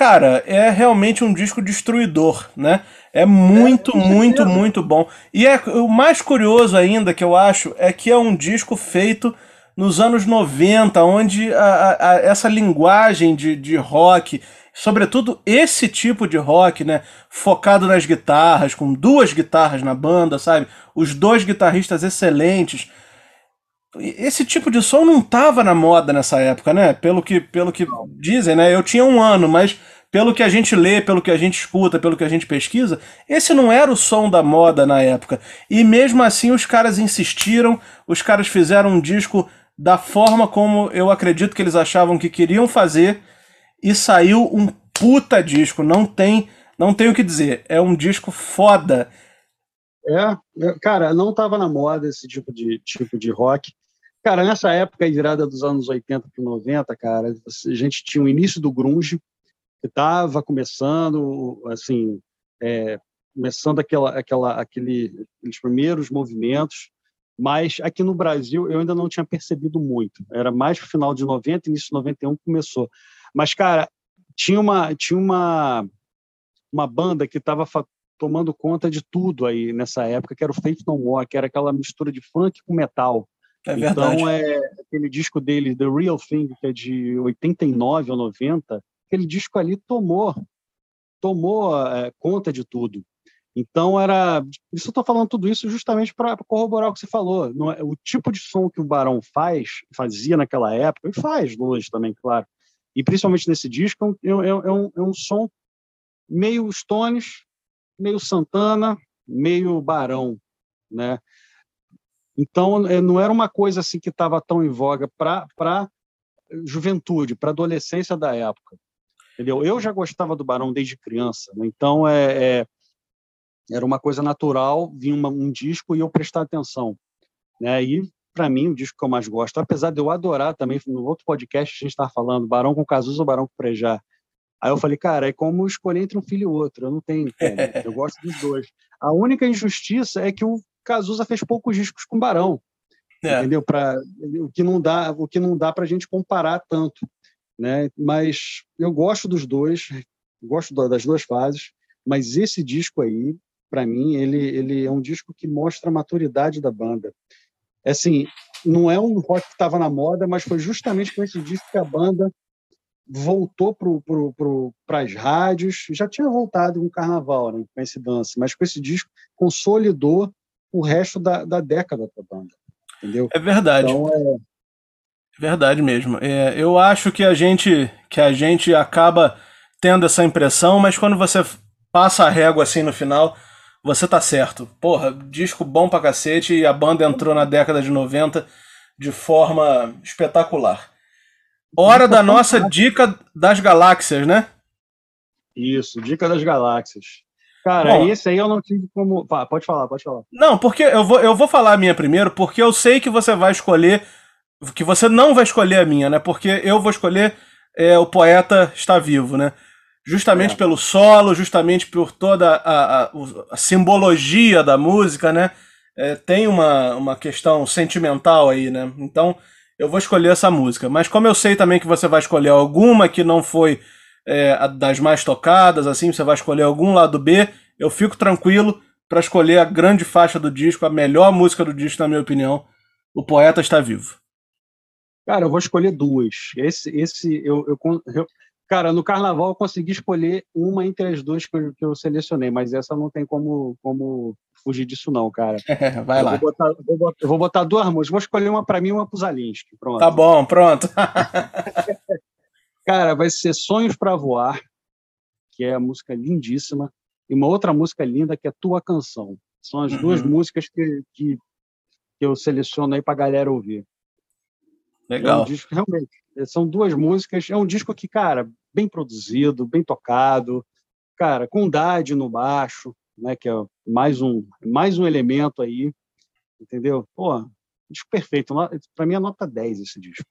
cara, é realmente um disco destruidor, né? É muito, é, muito, muito bom. E é o mais curioso ainda que eu acho é que é um disco feito nos anos 90, onde a, a, a, essa linguagem de, de rock, sobretudo esse tipo de rock, né, focado nas guitarras, com duas guitarras na banda, sabe? Os dois guitarristas excelentes. Esse tipo de som não tava na moda nessa época, né? Pelo que, pelo que dizem, né? Eu tinha um ano, mas pelo que a gente lê, pelo que a gente escuta, pelo que a gente pesquisa, esse não era o som da moda na época. E mesmo assim os caras insistiram, os caras fizeram um disco da forma como eu acredito que eles achavam que queriam fazer e saiu um puta disco, não tem, não tem o que dizer, é um disco foda. É, cara, não tava na moda esse tipo de tipo de rock. Cara, nessa época, virada dos anos 80 para 90, cara, a gente tinha o início do grunge, que estava começando, assim, é, começando aquela, aquela, aquele, aqueles primeiros movimentos, mas aqui no Brasil eu ainda não tinha percebido muito. Era mais no final de 90, início de 91 que começou. Mas, cara, tinha uma, tinha uma, uma banda que estava tomando conta de tudo aí nessa época, que era o Faith No More, que era aquela mistura de funk com metal. É verdade. Então, é aquele disco dele, The Real Thing, que é de 89 ou 90, aquele disco ali tomou tomou é, conta de tudo. Então era, isso eu estou falando tudo isso justamente para corroborar o que você falou. É, o tipo de som que o Barão faz, fazia naquela época, e faz hoje também, claro. E principalmente nesse disco é, é, é um, é um som meio Stones, meio Santana, meio Barão, né? Então é, não era uma coisa assim que estava tão em voga para para juventude, para adolescência da época, entendeu? Eu já gostava do Barão desde criança, né? então é, é era uma coisa natural, vinha uma, um disco e eu prestar atenção. Né? E, para mim, o disco que eu mais gosto, apesar de eu adorar também, no outro podcast a gente estava falando, Barão com Cazuza ou Barão com Prejá. Aí eu falei, cara, é como escolher entre um filho e outro, eu não tenho eu gosto dos dois. A única injustiça é que o Cazuza fez poucos discos com Barão, é. entendeu? Pra, o que não dá, o que não dá para a gente comparar tanto, né? Mas eu gosto dos dois, gosto das duas fases, mas esse disco aí para mim, ele, ele é um disco que mostra a maturidade da banda. É assim, não é um rock que estava na moda, mas foi justamente com esse disco que a banda voltou para as rádios. Já tinha voltado com o carnaval, né, com esse dance, mas com esse disco consolidou o resto da, da década da banda. Entendeu? É verdade. Então, é... Verdade mesmo. É, eu acho que a gente que a gente acaba tendo essa impressão, mas quando você passa a régua assim no final, você tá certo. Porra, disco bom pra cacete e a banda entrou na década de 90 de forma espetacular. Hora da nossa dica das galáxias, né? Isso, dica das galáxias. Cara, Bom, esse aí eu não tive como. pode falar, pode falar. Não, porque eu vou, eu vou falar a minha primeiro, porque eu sei que você vai escolher. Que você não vai escolher a minha, né? Porque eu vou escolher é, O Poeta Está Vivo, né? justamente é. pelo solo, justamente por toda a, a, a simbologia da música, né? É, tem uma, uma questão sentimental aí, né? Então eu vou escolher essa música. Mas como eu sei também que você vai escolher alguma que não foi é, das mais tocadas, assim, você vai escolher algum lado B, eu fico tranquilo para escolher a grande faixa do disco, a melhor música do disco, na minha opinião. O poeta está vivo. Cara, eu vou escolher duas. Esse, esse eu, eu, eu Cara, no carnaval eu consegui escolher uma entre as duas que eu, que eu selecionei, mas essa não tem como, como fugir disso, não, cara. Vai eu lá. Vou botar, vou, botar, vou botar duas músicas. Vou escolher uma para mim e uma pro Zalinski. Pronto. Tá bom, pronto. cara, vai ser Sonhos para Voar, que é a música lindíssima, e uma outra música linda que é Tua Canção. São as uhum. duas músicas que, que, que eu seleciono aí pra galera ouvir. Legal. É um disco, realmente, são duas músicas. É um disco que, cara, bem produzido, bem tocado, cara, com Dade no baixo, né, que é mais um, mais um elemento aí, entendeu? Pô, disco perfeito. Para mim é nota 10 esse disco.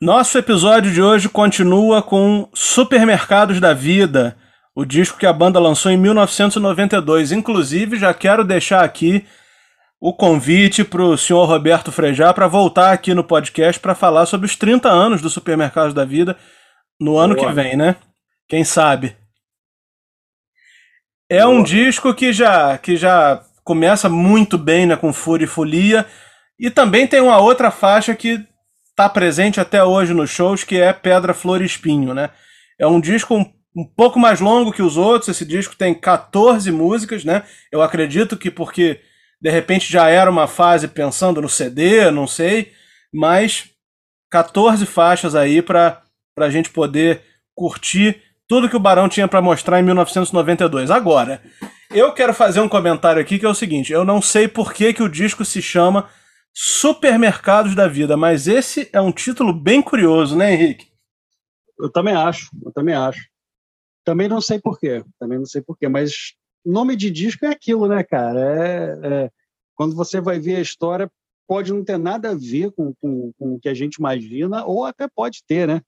Nosso episódio de hoje continua com Supermercados da Vida, o disco que a banda lançou em 1992. Inclusive, já quero deixar aqui o convite para o senhor Roberto Frejá para voltar aqui no podcast para falar sobre os 30 anos do Supermercados da Vida no ano Boa. que vem, né? Quem sabe? É Boa. um disco que já, que já começa muito bem né, com Fúria e Folia. E também tem uma outra faixa que está presente até hoje nos shows, que é Pedra, Flor e Espinho. Né? É um disco um, um pouco mais longo que os outros. Esse disco tem 14 músicas. Né? Eu acredito que porque de repente já era uma fase pensando no CD, não sei. Mas 14 faixas aí para a gente poder curtir tudo que o Barão tinha para mostrar em 1992. Agora, eu quero fazer um comentário aqui que é o seguinte: eu não sei por que, que o disco se chama Supermercados da Vida, mas esse é um título bem curioso, né, Henrique? Eu também acho, eu também acho. Também não sei por quê, também não sei por quê, mas nome de disco é aquilo, né, cara? É, é, quando você vai ver a história, pode não ter nada a ver com, com, com o que a gente imagina, ou até pode ter, né?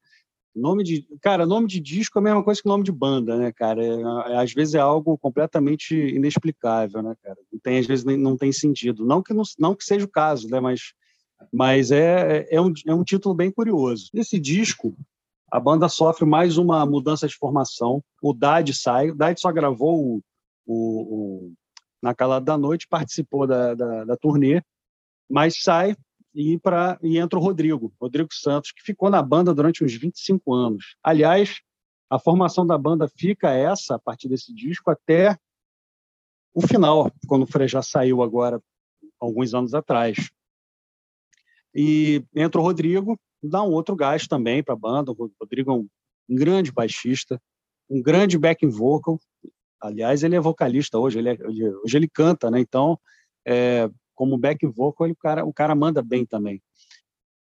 Nome de, cara, nome de disco é a mesma coisa que nome de banda, né, cara? É, é, às vezes é algo completamente inexplicável, né, cara? Não tem, às vezes não tem sentido. Não que não, não que seja o caso, né, mas mas é, é, um, é um título bem curioso. Nesse disco, a banda sofre mais uma mudança de formação. O Dade sai. O Dade só gravou o, o, o Na Calada da Noite, participou da, da, da turnê, mas sai e, e entra o Rodrigo, Rodrigo Santos, que ficou na banda durante uns 25 anos. Aliás, a formação da banda fica essa, a partir desse disco, até o final, quando o Frejá saiu agora, alguns anos atrás. E entra o Rodrigo, dá um outro gás também para a banda. O Rodrigo é um, um grande baixista, um grande backing vocal. Aliás, ele é vocalista hoje, ele é, hoje ele canta, né? Então, é, como back vocal, o cara, o cara manda bem também.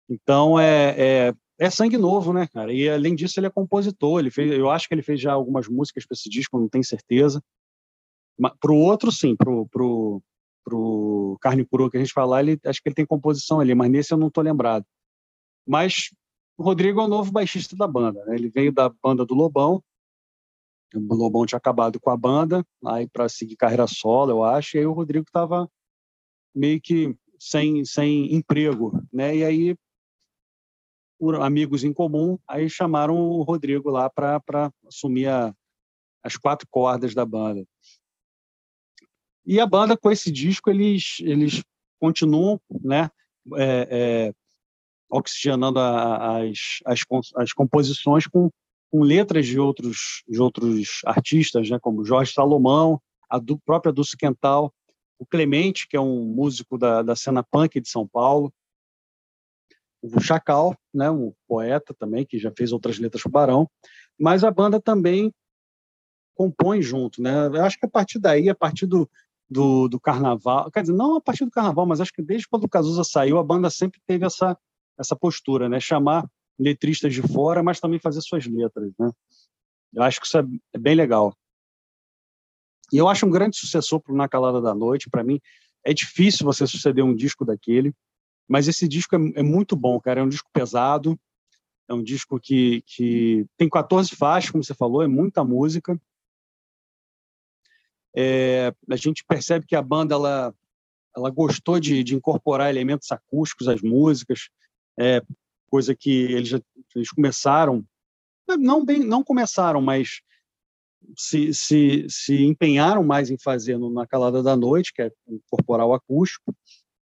Então é, é, é, sangue novo, né, cara? E além disso, ele é compositor. Ele fez, eu acho que ele fez já algumas músicas para esse disco, não tenho certeza. Para o outro, sim, pro, pro, pro Carne Crua que a gente falar, ele acho que ele tem composição ali, mas nesse eu não estou lembrado. Mas o Rodrigo é o novo baixista da banda. Né? Ele veio da banda do Lobão. O Lobão tinha acabado com a banda, aí para seguir carreira solo, eu acho. E aí o Rodrigo estava meio que sem, sem emprego, né? E aí, por amigos em comum, aí chamaram o Rodrigo lá para assumir a, as quatro cordas da banda. E a banda, com esse disco, eles, eles continuam, né? É, é, oxigenando a, as, as, as composições com, com letras de outros, de outros artistas, né? como Jorge Salomão, a própria Dulce Quental, o Clemente, que é um músico da, da cena punk de São Paulo, o Chacal, né, um poeta também, que já fez outras letras para o Barão, mas a banda também compõe junto. Né? Eu acho que a partir daí, a partir do, do, do carnaval, quer dizer, não a partir do carnaval, mas acho que desde quando o Cazuza saiu, a banda sempre teve essa, essa postura, né? chamar letristas de fora, mas também fazer suas letras. Né? Eu acho que isso é, é bem legal. E eu acho um grande sucessor para Na Calada da Noite. Para mim, é difícil você suceder um disco daquele, mas esse disco é, é, muito bom, cara. É um disco pesado, é um disco que, que tem 14 faixas, como você falou, é muita música. É, a gente percebe que a banda ela, ela gostou de, de incorporar elementos acústicos às músicas, é, coisa que eles, já, eles começaram, não bem, não começaram, mas se, se, se empenharam mais em fazer no, na calada da noite, que é incorporar o acústico,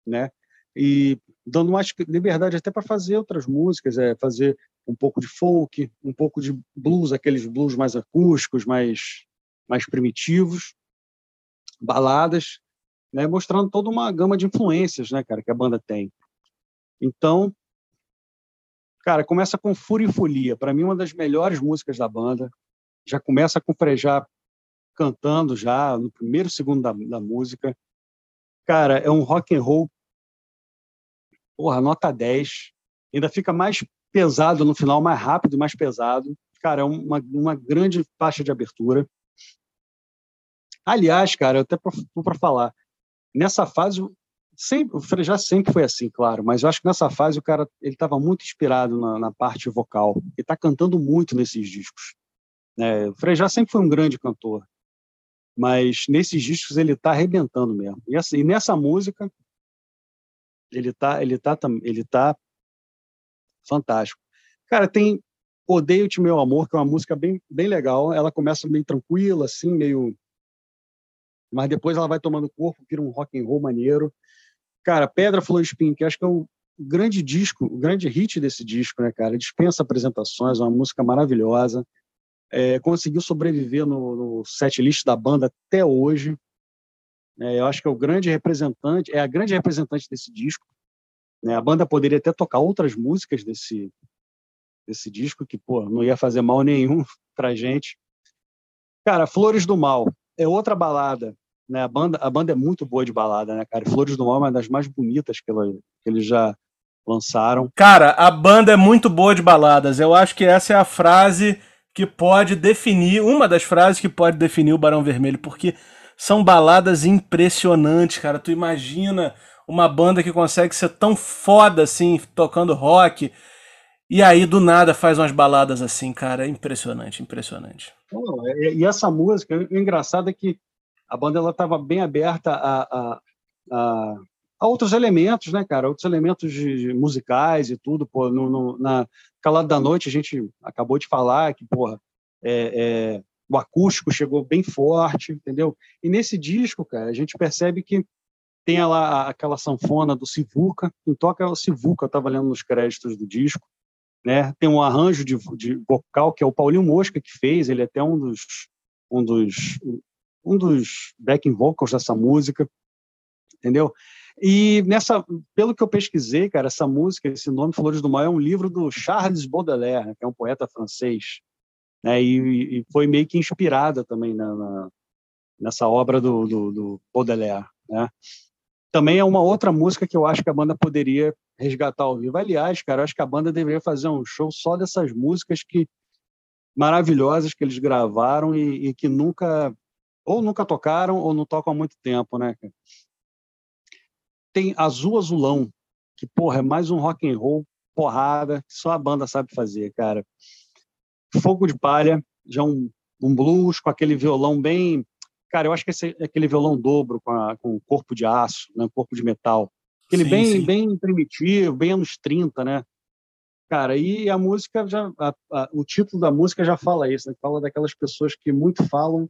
né? E dando mais liberdade até para fazer outras músicas, é fazer um pouco de folk, um pouco de blues, aqueles blues mais acústicos, mais, mais primitivos, baladas, né, mostrando toda uma gama de influências, né, cara, que a banda tem. Então, cara, começa com Fúria e Folia, para mim uma das melhores músicas da banda. Já começa com o Frejá cantando já no primeiro segundo da, da música. Cara, é um rock and roll porra, nota 10. Ainda fica mais pesado no final, mais rápido e mais pesado. Cara, é uma, uma grande faixa de abertura. Aliás, cara, eu até para falar, nessa fase, sempre, o Frejá sempre foi assim, claro, mas eu acho que nessa fase o cara ele estava muito inspirado na, na, parte vocal. Ele está cantando muito nesses discos. É, o Frejá sempre foi um grande cantor, mas nesses discos ele está arrebentando mesmo. E, assim, e nessa música ele tá, ele tá, ele tá fantástico. Cara, tem Odeio-te, meu amor, que é uma música bem, bem legal. Ela começa bem tranquila, assim, meio. Mas depois ela vai tomando corpo, vira um rock and roll maneiro. Cara, Pedra, Flor Espinho, que acho que é o grande disco, o grande hit desse disco, né, cara? Dispensa apresentações, uma música maravilhosa. É, conseguiu sobreviver no, no set list da banda até hoje. É, eu acho que é o grande representante, é a grande representante desse disco. Né? A banda poderia até tocar outras músicas desse desse disco que pô, não ia fazer mal nenhum pra gente. Cara, Flores do Mal é outra balada, né? A banda a banda é muito boa de balada, né, cara? Flores do Mal é uma das mais bonitas que, ela, que eles já lançaram. Cara, a banda é muito boa de baladas. Eu acho que essa é a frase que pode definir, uma das frases que pode definir o Barão Vermelho, porque são baladas impressionantes, cara. Tu imagina uma banda que consegue ser tão foda assim, tocando rock, e aí do nada faz umas baladas assim, cara. Impressionante, impressionante. E essa música, o engraçado é que a banda ela estava bem aberta a, a, a, a, outros elementos, né, cara? Outros elementos de, de musicais e tudo. Pô, no, no, na calada da noite a gente acabou de falar que, porra, é, é o acústico chegou bem forte, entendeu? E nesse disco, cara, a gente percebe que tem lá aquela sanfona do Sivuca, quem toca é o Sivuca, eu estava lendo nos créditos do disco, né? Tem um arranjo de, de, vocal que é o Paulinho Mosca que fez, ele é até um dos um dos um dos backing vocals dessa música, entendeu? E nessa, pelo que eu pesquisei, cara, essa música, esse nome Flores do Mal é um livro do Charles Baudelaire, que é um poeta francês, né, e, e, foi meio que inspirada também na, na nessa obra do, do, do Baudelaire. Né? Também é uma outra música que eu acho que a banda poderia resgatar ao vivo. Aliás, cara, eu acho que a banda deveria fazer um show só dessas músicas que maravilhosas que eles gravaram e, e que nunca ou nunca tocaram ou não tocam há muito tempo, né? Tem Azul Azulão, que porra é mais um rock and roll porrada que só a banda sabe fazer, cara. Fogo de Palha, já um, um blues com aquele violão bem. Cara, eu acho que esse é aquele violão dobro com, a, com corpo de aço, né, corpo de metal. Aquele sim, bem, sim. bem primitivo, bem anos 30, né? Cara, e a música já. A, a, o título da música já fala isso, né? Fala daquelas pessoas que muito falam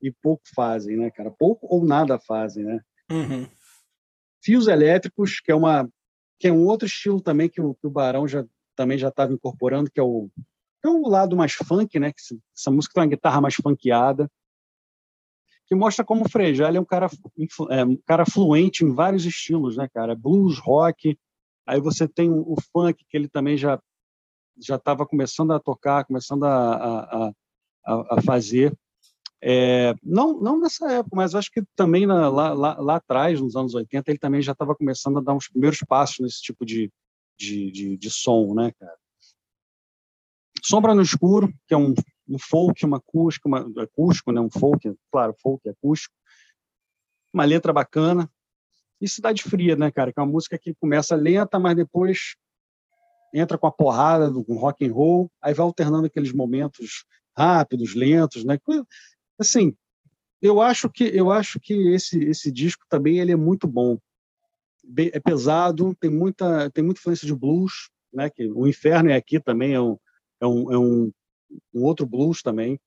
e pouco fazem, né, cara? Pouco ou nada fazem, né? Uhum. Fios elétricos, que é uma que é um outro estilo também que o, que o Barão já também já estava incorporando, que é o é o lado mais funk, né? Essa música tem uma guitarra mais funkeada, que mostra como o Frejá é um cara, é, um cara fluente em vários estilos, né, cara? Blues, rock. Aí você tem o, funk, que ele também já já estava começando a tocar, começando a, a, a, a fazer. É, não, não nessa época, mas acho que também na, lá, lá, lá, atrás, nos anos 80, ele também já estava começando a dar uns primeiros passos nesse tipo de, de, de, de som, né, cara? Sombra no Escuro, que é um, um folk, uma acústica, uma, acústico, né? um folk, claro, folk acústico. Uma letra bacana. E Cidade Fria, né, cara? Que é uma música que começa lenta, mas depois entra com a porrada do rock and roll, aí vai alternando aqueles momentos rápidos, lentos, né? Assim, eu acho que eu acho que esse esse disco também ele é muito bom. É pesado, tem muita tem muita influência de blues, né? Que o Inferno é aqui também é um é um, é um, um outro blues também.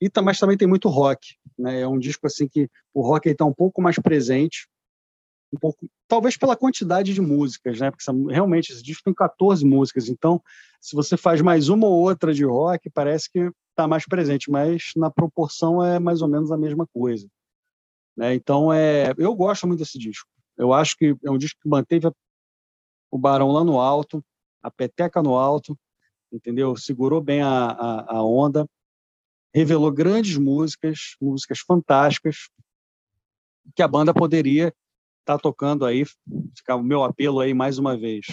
E mas também tem muito rock, né? É um disco assim que o rock está um pouco mais presente, um pouco, talvez pela quantidade de músicas, né? Porque realmente esse disco tem 14 músicas, então se você faz mais uma ou outra de rock, parece que está mais presente, mas na proporção é mais ou menos a mesma coisa. Né? Então é, eu gosto muito desse disco. Eu acho que é um disco que manteve o Barão lá no alto, a peteca no alto, entendeu? Segurou bem a, a, a onda, revelou grandes músicas, músicas fantásticas, que a banda poderia estar tá tocando aí. Ficar o meu apelo aí mais uma vez.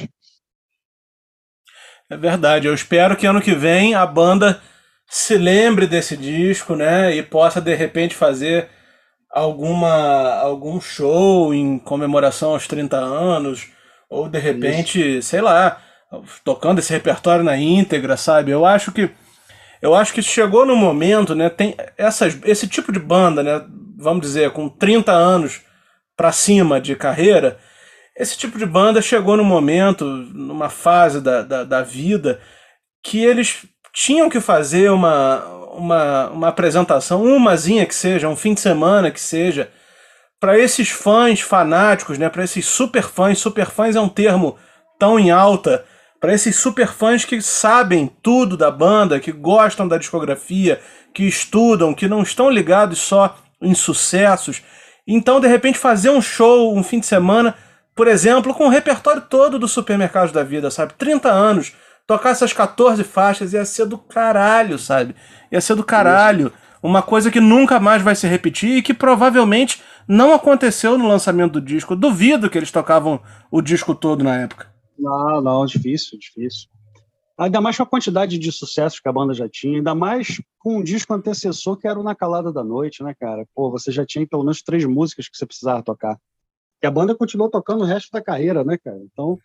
É verdade. Eu espero que ano que vem a banda se lembre desse disco, né? E possa de repente fazer alguma algum show em comemoração aos 30 anos ou de repente, Isso. sei lá, tocando esse repertório na íntegra, sabe? Eu acho que eu acho que chegou no momento, né? Tem essas, esse tipo de banda, né? Vamos dizer, com 30 anos para cima de carreira, esse tipo de banda chegou no momento, numa fase da, da, da vida, que eles tinham que fazer uma, uma, uma apresentação, umazinha que seja, um fim de semana que seja, para esses fãs fanáticos, né? Para esses super fãs, super fãs é um termo tão em alta para esses super fãs que sabem tudo da banda, que gostam da discografia, que estudam, que não estão ligados só em sucessos. Então, de repente, fazer um show um fim de semana, por exemplo, com o repertório todo do Supermercado da Vida, sabe? 30 anos, tocar essas 14 faixas ia ser do caralho, sabe? Ia ser do caralho. Uma coisa que nunca mais vai se repetir e que provavelmente não aconteceu no lançamento do disco. Duvido que eles tocavam o disco todo na época. Não, não, difícil, difícil. Ainda mais com a quantidade de sucessos que a banda já tinha, ainda mais com um disco antecessor que era o Na Calada da Noite, né, cara? Pô, você já tinha pelo menos três músicas que você precisava tocar. E a banda continuou tocando o resto da carreira, né, cara? Então,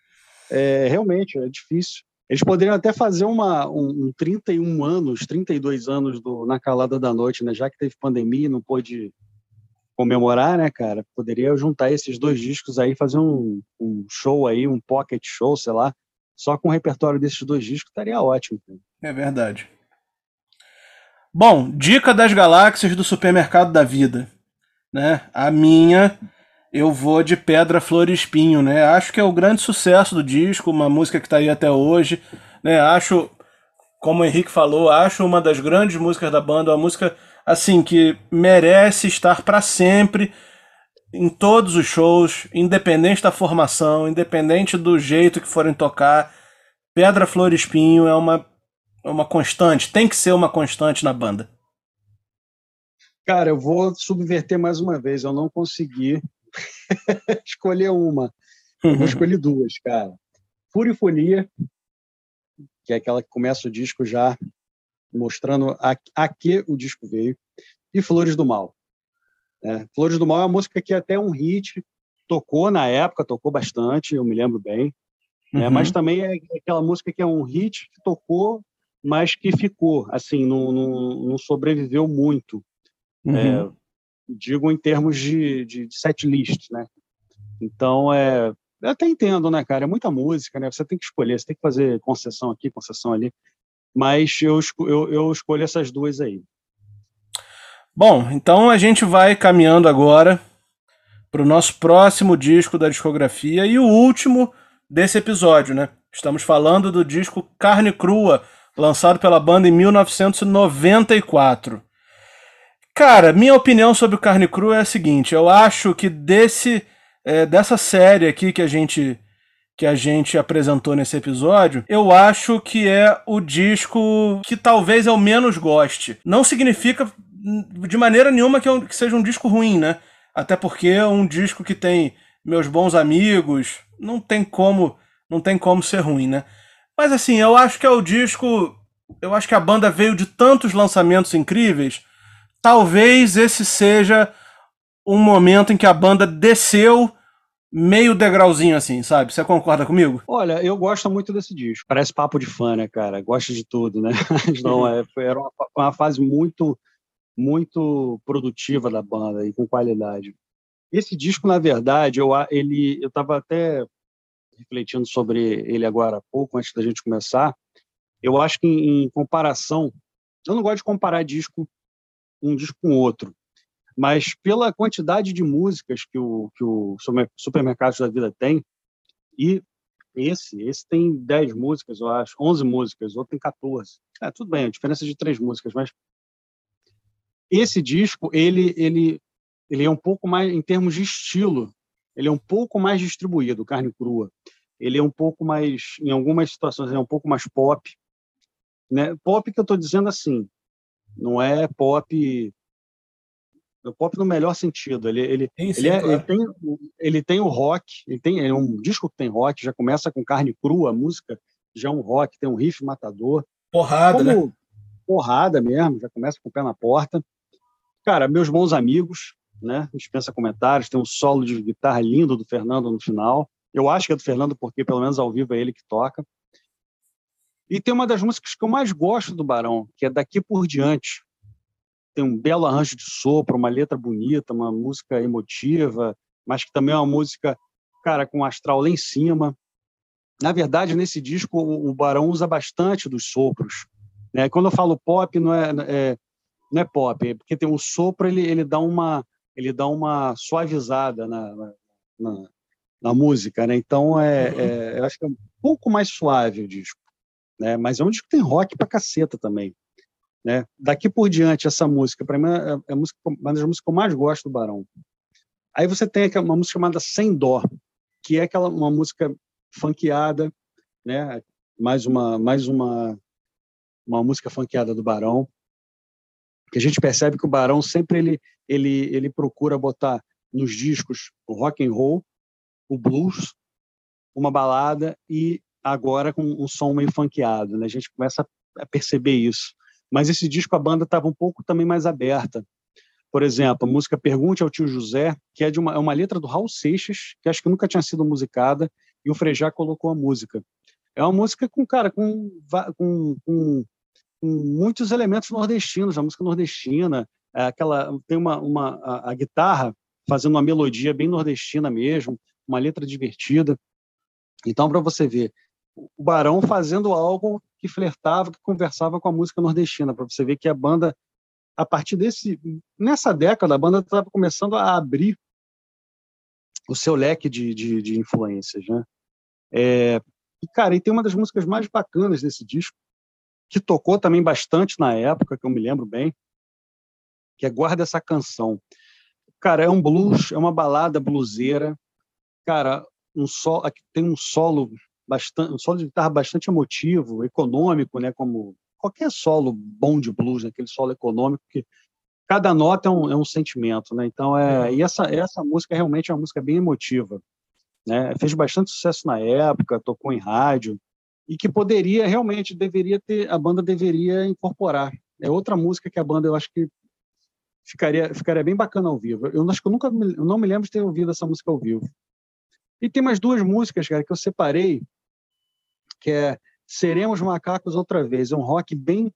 é, realmente, é difícil. Eles poderiam até fazer uma, um, um 31 anos, 32 anos do Na Calada da Noite, né? Já que teve pandemia, não pôde comemorar, né, cara? Poderia juntar esses dois discos aí, fazer um, um show aí, um pocket show, sei lá, só com o repertório desses dois discos estaria ótimo. Cara. É verdade. Bom, dica das galáxias do supermercado da vida, né? A minha eu vou de Pedra Flor e Espinho, né? Acho que é o grande sucesso do disco, uma música que está aí até hoje, né? Acho, como o Henrique falou, acho uma das grandes músicas da banda, uma música assim, que merece estar para sempre em todos os shows, independente da formação, independente do jeito que forem tocar. Pedra, Flor e Espinho é uma, é uma constante, tem que ser uma constante na banda. Cara, eu vou subverter mais uma vez. Eu não consegui escolher uma. Eu vou escolher duas, cara. Furifonia, que é aquela que começa o disco já mostrando a, a que o disco veio, e Flores do Mal. É, Flores do Mal é uma música que é até um hit, tocou na época, tocou bastante, eu me lembro bem, né? uhum. né, mas também é aquela música que é um hit que tocou, mas que ficou, assim, não, não, não sobreviveu muito. Uhum. É, digo em termos de, de, de set list, né? Então, é, eu até entendo, né, cara? É muita música, né? Você tem que escolher, você tem que fazer concessão aqui, concessão ali mas eu, eu, eu escolho essas duas aí. Bom, então a gente vai caminhando agora para o nosso próximo disco da discografia e o último desse episódio, né? Estamos falando do disco Carne Crua, lançado pela banda em 1994. Cara, minha opinião sobre o Carne Crua é a seguinte: eu acho que desse é, dessa série aqui que a gente que a gente apresentou nesse episódio, eu acho que é o disco que talvez eu menos goste. Não significa de maneira nenhuma que, eu, que seja um disco ruim, né? Até porque é um disco que tem meus bons amigos, não tem como, não tem como ser ruim, né? Mas assim, eu acho que é o disco, eu acho que a banda veio de tantos lançamentos incríveis, talvez esse seja um momento em que a banda desceu meio degrauzinho assim, sabe? Você concorda comigo? Olha, eu gosto muito desse disco. Parece papo de fã, né, cara? Gosta de tudo, né? Não, é, era uma, uma, fase muito, muito produtiva da banda e com qualidade. Esse disco, na verdade, eu, ele, eu estava até refletindo sobre ele agora há pouco, antes da gente começar. Eu acho que, em, em comparação, eu não gosto de comparar disco um disco com outro, mas pela quantidade de músicas que o, que o Supermercado da Vida tem, e esse, esse tem 10 músicas, eu acho, 11 músicas, outro tem 14. É, tudo bem, a diferença é de três músicas, mas esse disco, ele, ele, ele é um pouco mais, em termos de estilo, ele é um pouco mais distribuído, carne crua. Ele é um pouco mais, em algumas situações, é um pouco mais pop. Né? Pop que eu estou dizendo assim, não é pop o pop no melhor sentido. Ele, ele, sim, ele, é, claro. ele, tem, ele tem o rock, ele tem é um disco que tem rock, já começa com carne crua, a música já é um rock, tem um riff matador. Porrada, Como, né? Porrada mesmo, já começa com o pé na porta. Cara, meus bons amigos, né? Dispensa comentários, tem um solo de guitarra lindo do Fernando no final. Eu acho que é do Fernando porque pelo menos ao vivo é ele que toca. E tem uma das músicas que eu mais gosto do Barão, que é Daqui por Diante, tem um belo arranjo de sopro, uma letra bonita, uma música emotiva, mas que também é uma música, cara, com astral lá em cima. Na verdade, nesse disco, o Barão usa bastante dos sopros. Né? Quando eu falo pop, não é, é não é pop, é porque tem o sopro, ele, ele dá uma ele dá uma suavizada na, na, na música, né? Então é, é, eu acho que é um pouco mais suave o disco, né? Mas é um disco que tem rock pra caceta também. Né? Daqui por diante, essa música, para mim, é, é a música, uma das músicas que eu mais gosto do Barão. Aí você tem uma música chamada Sem Dó, que é aquela uma música funkeada, né? mais uma, mais uma, uma música funkeada do Barão, que a gente percebe que o Barão sempre ele, ele, ele procura botar nos discos o rock and roll, o blues, uma balada e agora com um som meio funkeado. Né? A gente começa a perceber isso. Mas esse disco a banda estava um pouco também mais aberta. Por exemplo, a música Pergunte ao Tio José, que é de uma, é uma letra do Raul Seixas, que acho que nunca tinha sido musicada, e o Frejá colocou a música. É uma música com, cara, com, com, com, com muitos elementos nordestinos, a música nordestina, é aquela tem uma, uma a, a guitarra fazendo uma melodia bem nordestina mesmo, uma letra divertida. Então, para você ver, o Barão fazendo algo que flertava, que conversava com a música nordestina, para você ver que a banda, a partir desse. Nessa década, a banda estava começando a abrir o seu leque de, de, de influências. Né? É, e, cara, e tem uma das músicas mais bacanas desse disco, que tocou também bastante na época, que eu me lembro bem, que é Guarda essa Canção. Cara, é um blues, é uma balada bluseira. Cara, um sol, tem um solo bastante, um solo de guitarra bastante emotivo, econômico, né, como qualquer solo bom de blues, né, aquele solo econômico que cada nota é um, é um sentimento, né? Então é, e essa essa música realmente é uma música bem emotiva, né? Fez bastante sucesso na época, tocou em rádio e que poderia realmente deveria ter a banda deveria incorporar. É outra música que a banda eu acho que ficaria ficaria bem bacana ao vivo. Eu acho que eu nunca eu não me lembro de ter ouvido essa música ao vivo. E tem mais duas músicas, cara, que eu separei que é Seremos Macacos Outra Vez. É um rock bem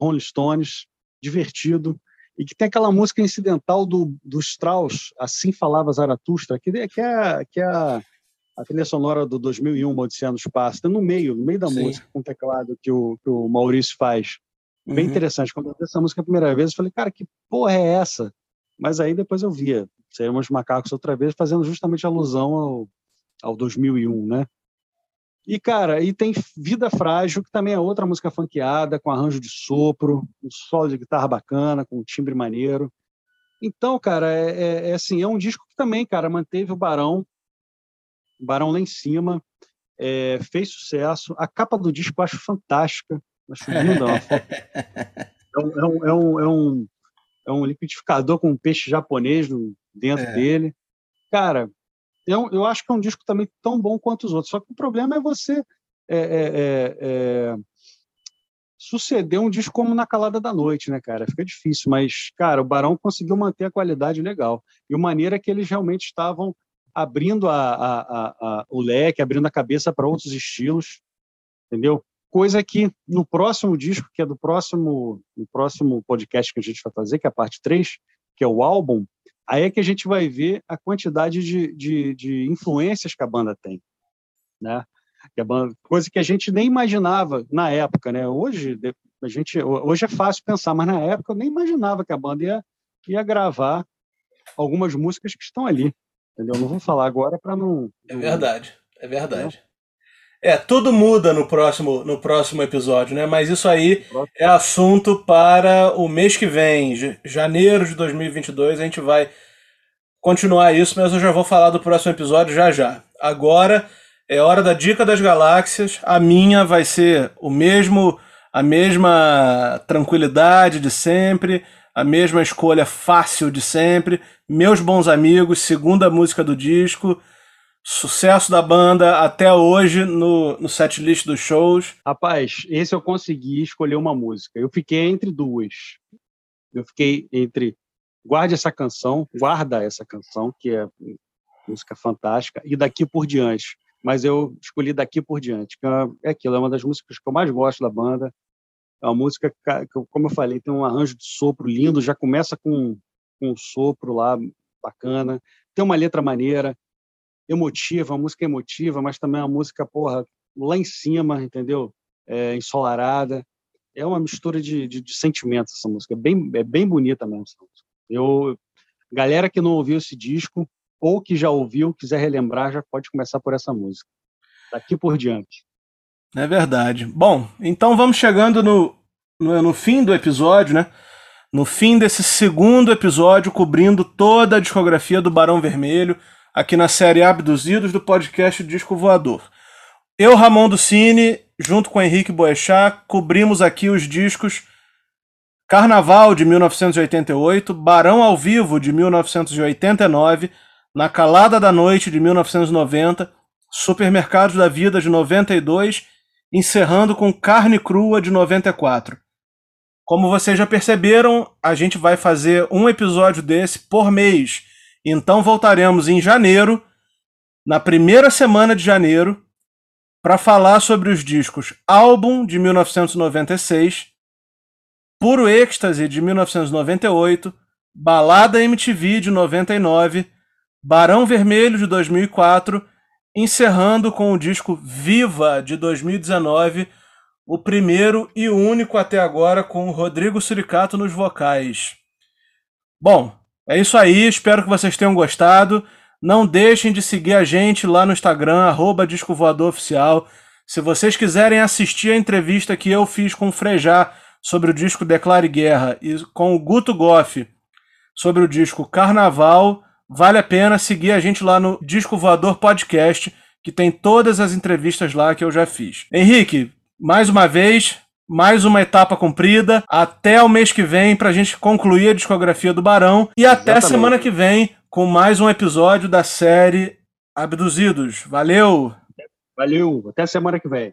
Rolling Stones, divertido, e que tem aquela música incidental do, do Strauss, Assim Falava Zaratustra, que, que é, que é a, a trilha sonora do 2001, Odisseia no Espaço, tá no meio, no meio da Sim. música, com o teclado que o, que o Maurício faz. Bem uhum. interessante. Quando eu vi essa música a primeira vez, eu falei, cara, que porra é essa? Mas aí depois eu via Seremos Macacos Outra Vez, fazendo justamente alusão ao, ao 2001, né? E, cara, e tem Vida Frágil, que também é outra música funkeada, com arranjo de sopro, um solo de guitarra bacana, com um timbre maneiro. Então, cara, é, é, é, assim, é um disco que também, cara, manteve o Barão, o Barão lá em cima, é, fez sucesso. A capa do disco eu acho fantástica, acho linda. é, um, é, um, é, um, é, um, é um liquidificador com um peixe japonês no, dentro é. dele. Cara, eu, eu acho que é um disco também tão bom quanto os outros. Só que o problema é você é, é, é, é, suceder um disco como Na Calada da Noite, né, cara? Fica difícil, mas, cara, o Barão conseguiu manter a qualidade legal. E o maneira é que eles realmente estavam abrindo a, a, a, o leque, abrindo a cabeça para outros estilos, entendeu? Coisa que no próximo disco, que é do próximo, no próximo podcast que a gente vai fazer, que é a parte 3, que é o álbum, Aí é que a gente vai ver a quantidade de, de, de influências que a banda tem, né? Que banda, coisa que a gente nem imaginava na época, né? Hoje a gente, hoje é fácil pensar, mas na época eu nem imaginava que a banda ia ia gravar algumas músicas que estão ali. Entendeu? Não vou falar agora para não. É verdade, é verdade. É, tudo muda no próximo, no próximo episódio, né? Mas isso aí é assunto para o mês que vem, janeiro de 2022. A gente vai continuar isso, mas eu já vou falar do próximo episódio já já. Agora é hora da dica das galáxias. A minha vai ser o mesmo, a mesma tranquilidade de sempre, a mesma escolha fácil de sempre. Meus bons amigos, segunda música do disco. Sucesso da banda até hoje no, no setlist dos shows. Rapaz, esse eu consegui escolher uma música. Eu fiquei entre duas. Eu fiquei entre Guarde essa canção, guarda essa canção, que é música fantástica, e daqui por diante. Mas eu escolhi daqui por diante, que é, é aquilo, é uma das músicas que eu mais gosto da banda. É uma música que, como eu falei, tem um arranjo de sopro lindo, já começa com, com um sopro lá bacana, tem uma letra maneira, emotiva, uma música emotiva, mas também uma música, porra, lá em cima, entendeu? É, ensolarada. É uma mistura de, de, de, sentimentos essa música. É bem, é bem bonita mesmo essa música. Eu, galera que não ouviu esse disco, ou que já ouviu, quiser relembrar, já pode começar por essa música. Daqui por diante. É verdade. Bom, então vamos chegando no, no, no fim do episódio, né? No fim desse segundo episódio, cobrindo toda a discografia do Barão Vermelho aqui na série Abduzidos do podcast Disco Voador. Eu, Ramon do Cine, junto com Henrique Boechat, cobrimos aqui os discos Carnaval de 1988, Barão ao Vivo de 1989, Na Calada da Noite de 1990, Supermercados da Vida de 92, encerrando com Carne Crua de 94. Como vocês já perceberam, a gente vai fazer um episódio desse por mês então voltaremos em janeiro, na primeira semana de janeiro, para falar sobre os discos Álbum de 1996, Puro Êxtase de 1998, Balada MTV de 99, Barão Vermelho de 2004, encerrando com o disco Viva de 2019, o primeiro e único até agora com Rodrigo Suricato nos vocais. Bom, é isso aí, espero que vocês tenham gostado. Não deixem de seguir a gente lá no Instagram, arroba Disco Voador Oficial. Se vocês quiserem assistir a entrevista que eu fiz com o Frejá sobre o disco Declare Guerra e com o Guto Goff sobre o disco Carnaval, vale a pena seguir a gente lá no Disco Voador Podcast, que tem todas as entrevistas lá que eu já fiz. Henrique, mais uma vez, mais uma etapa cumprida. Até o mês que vem para a gente concluir a discografia do Barão. E Exatamente. até semana que vem com mais um episódio da série Abduzidos. Valeu! Valeu! Até semana que vem.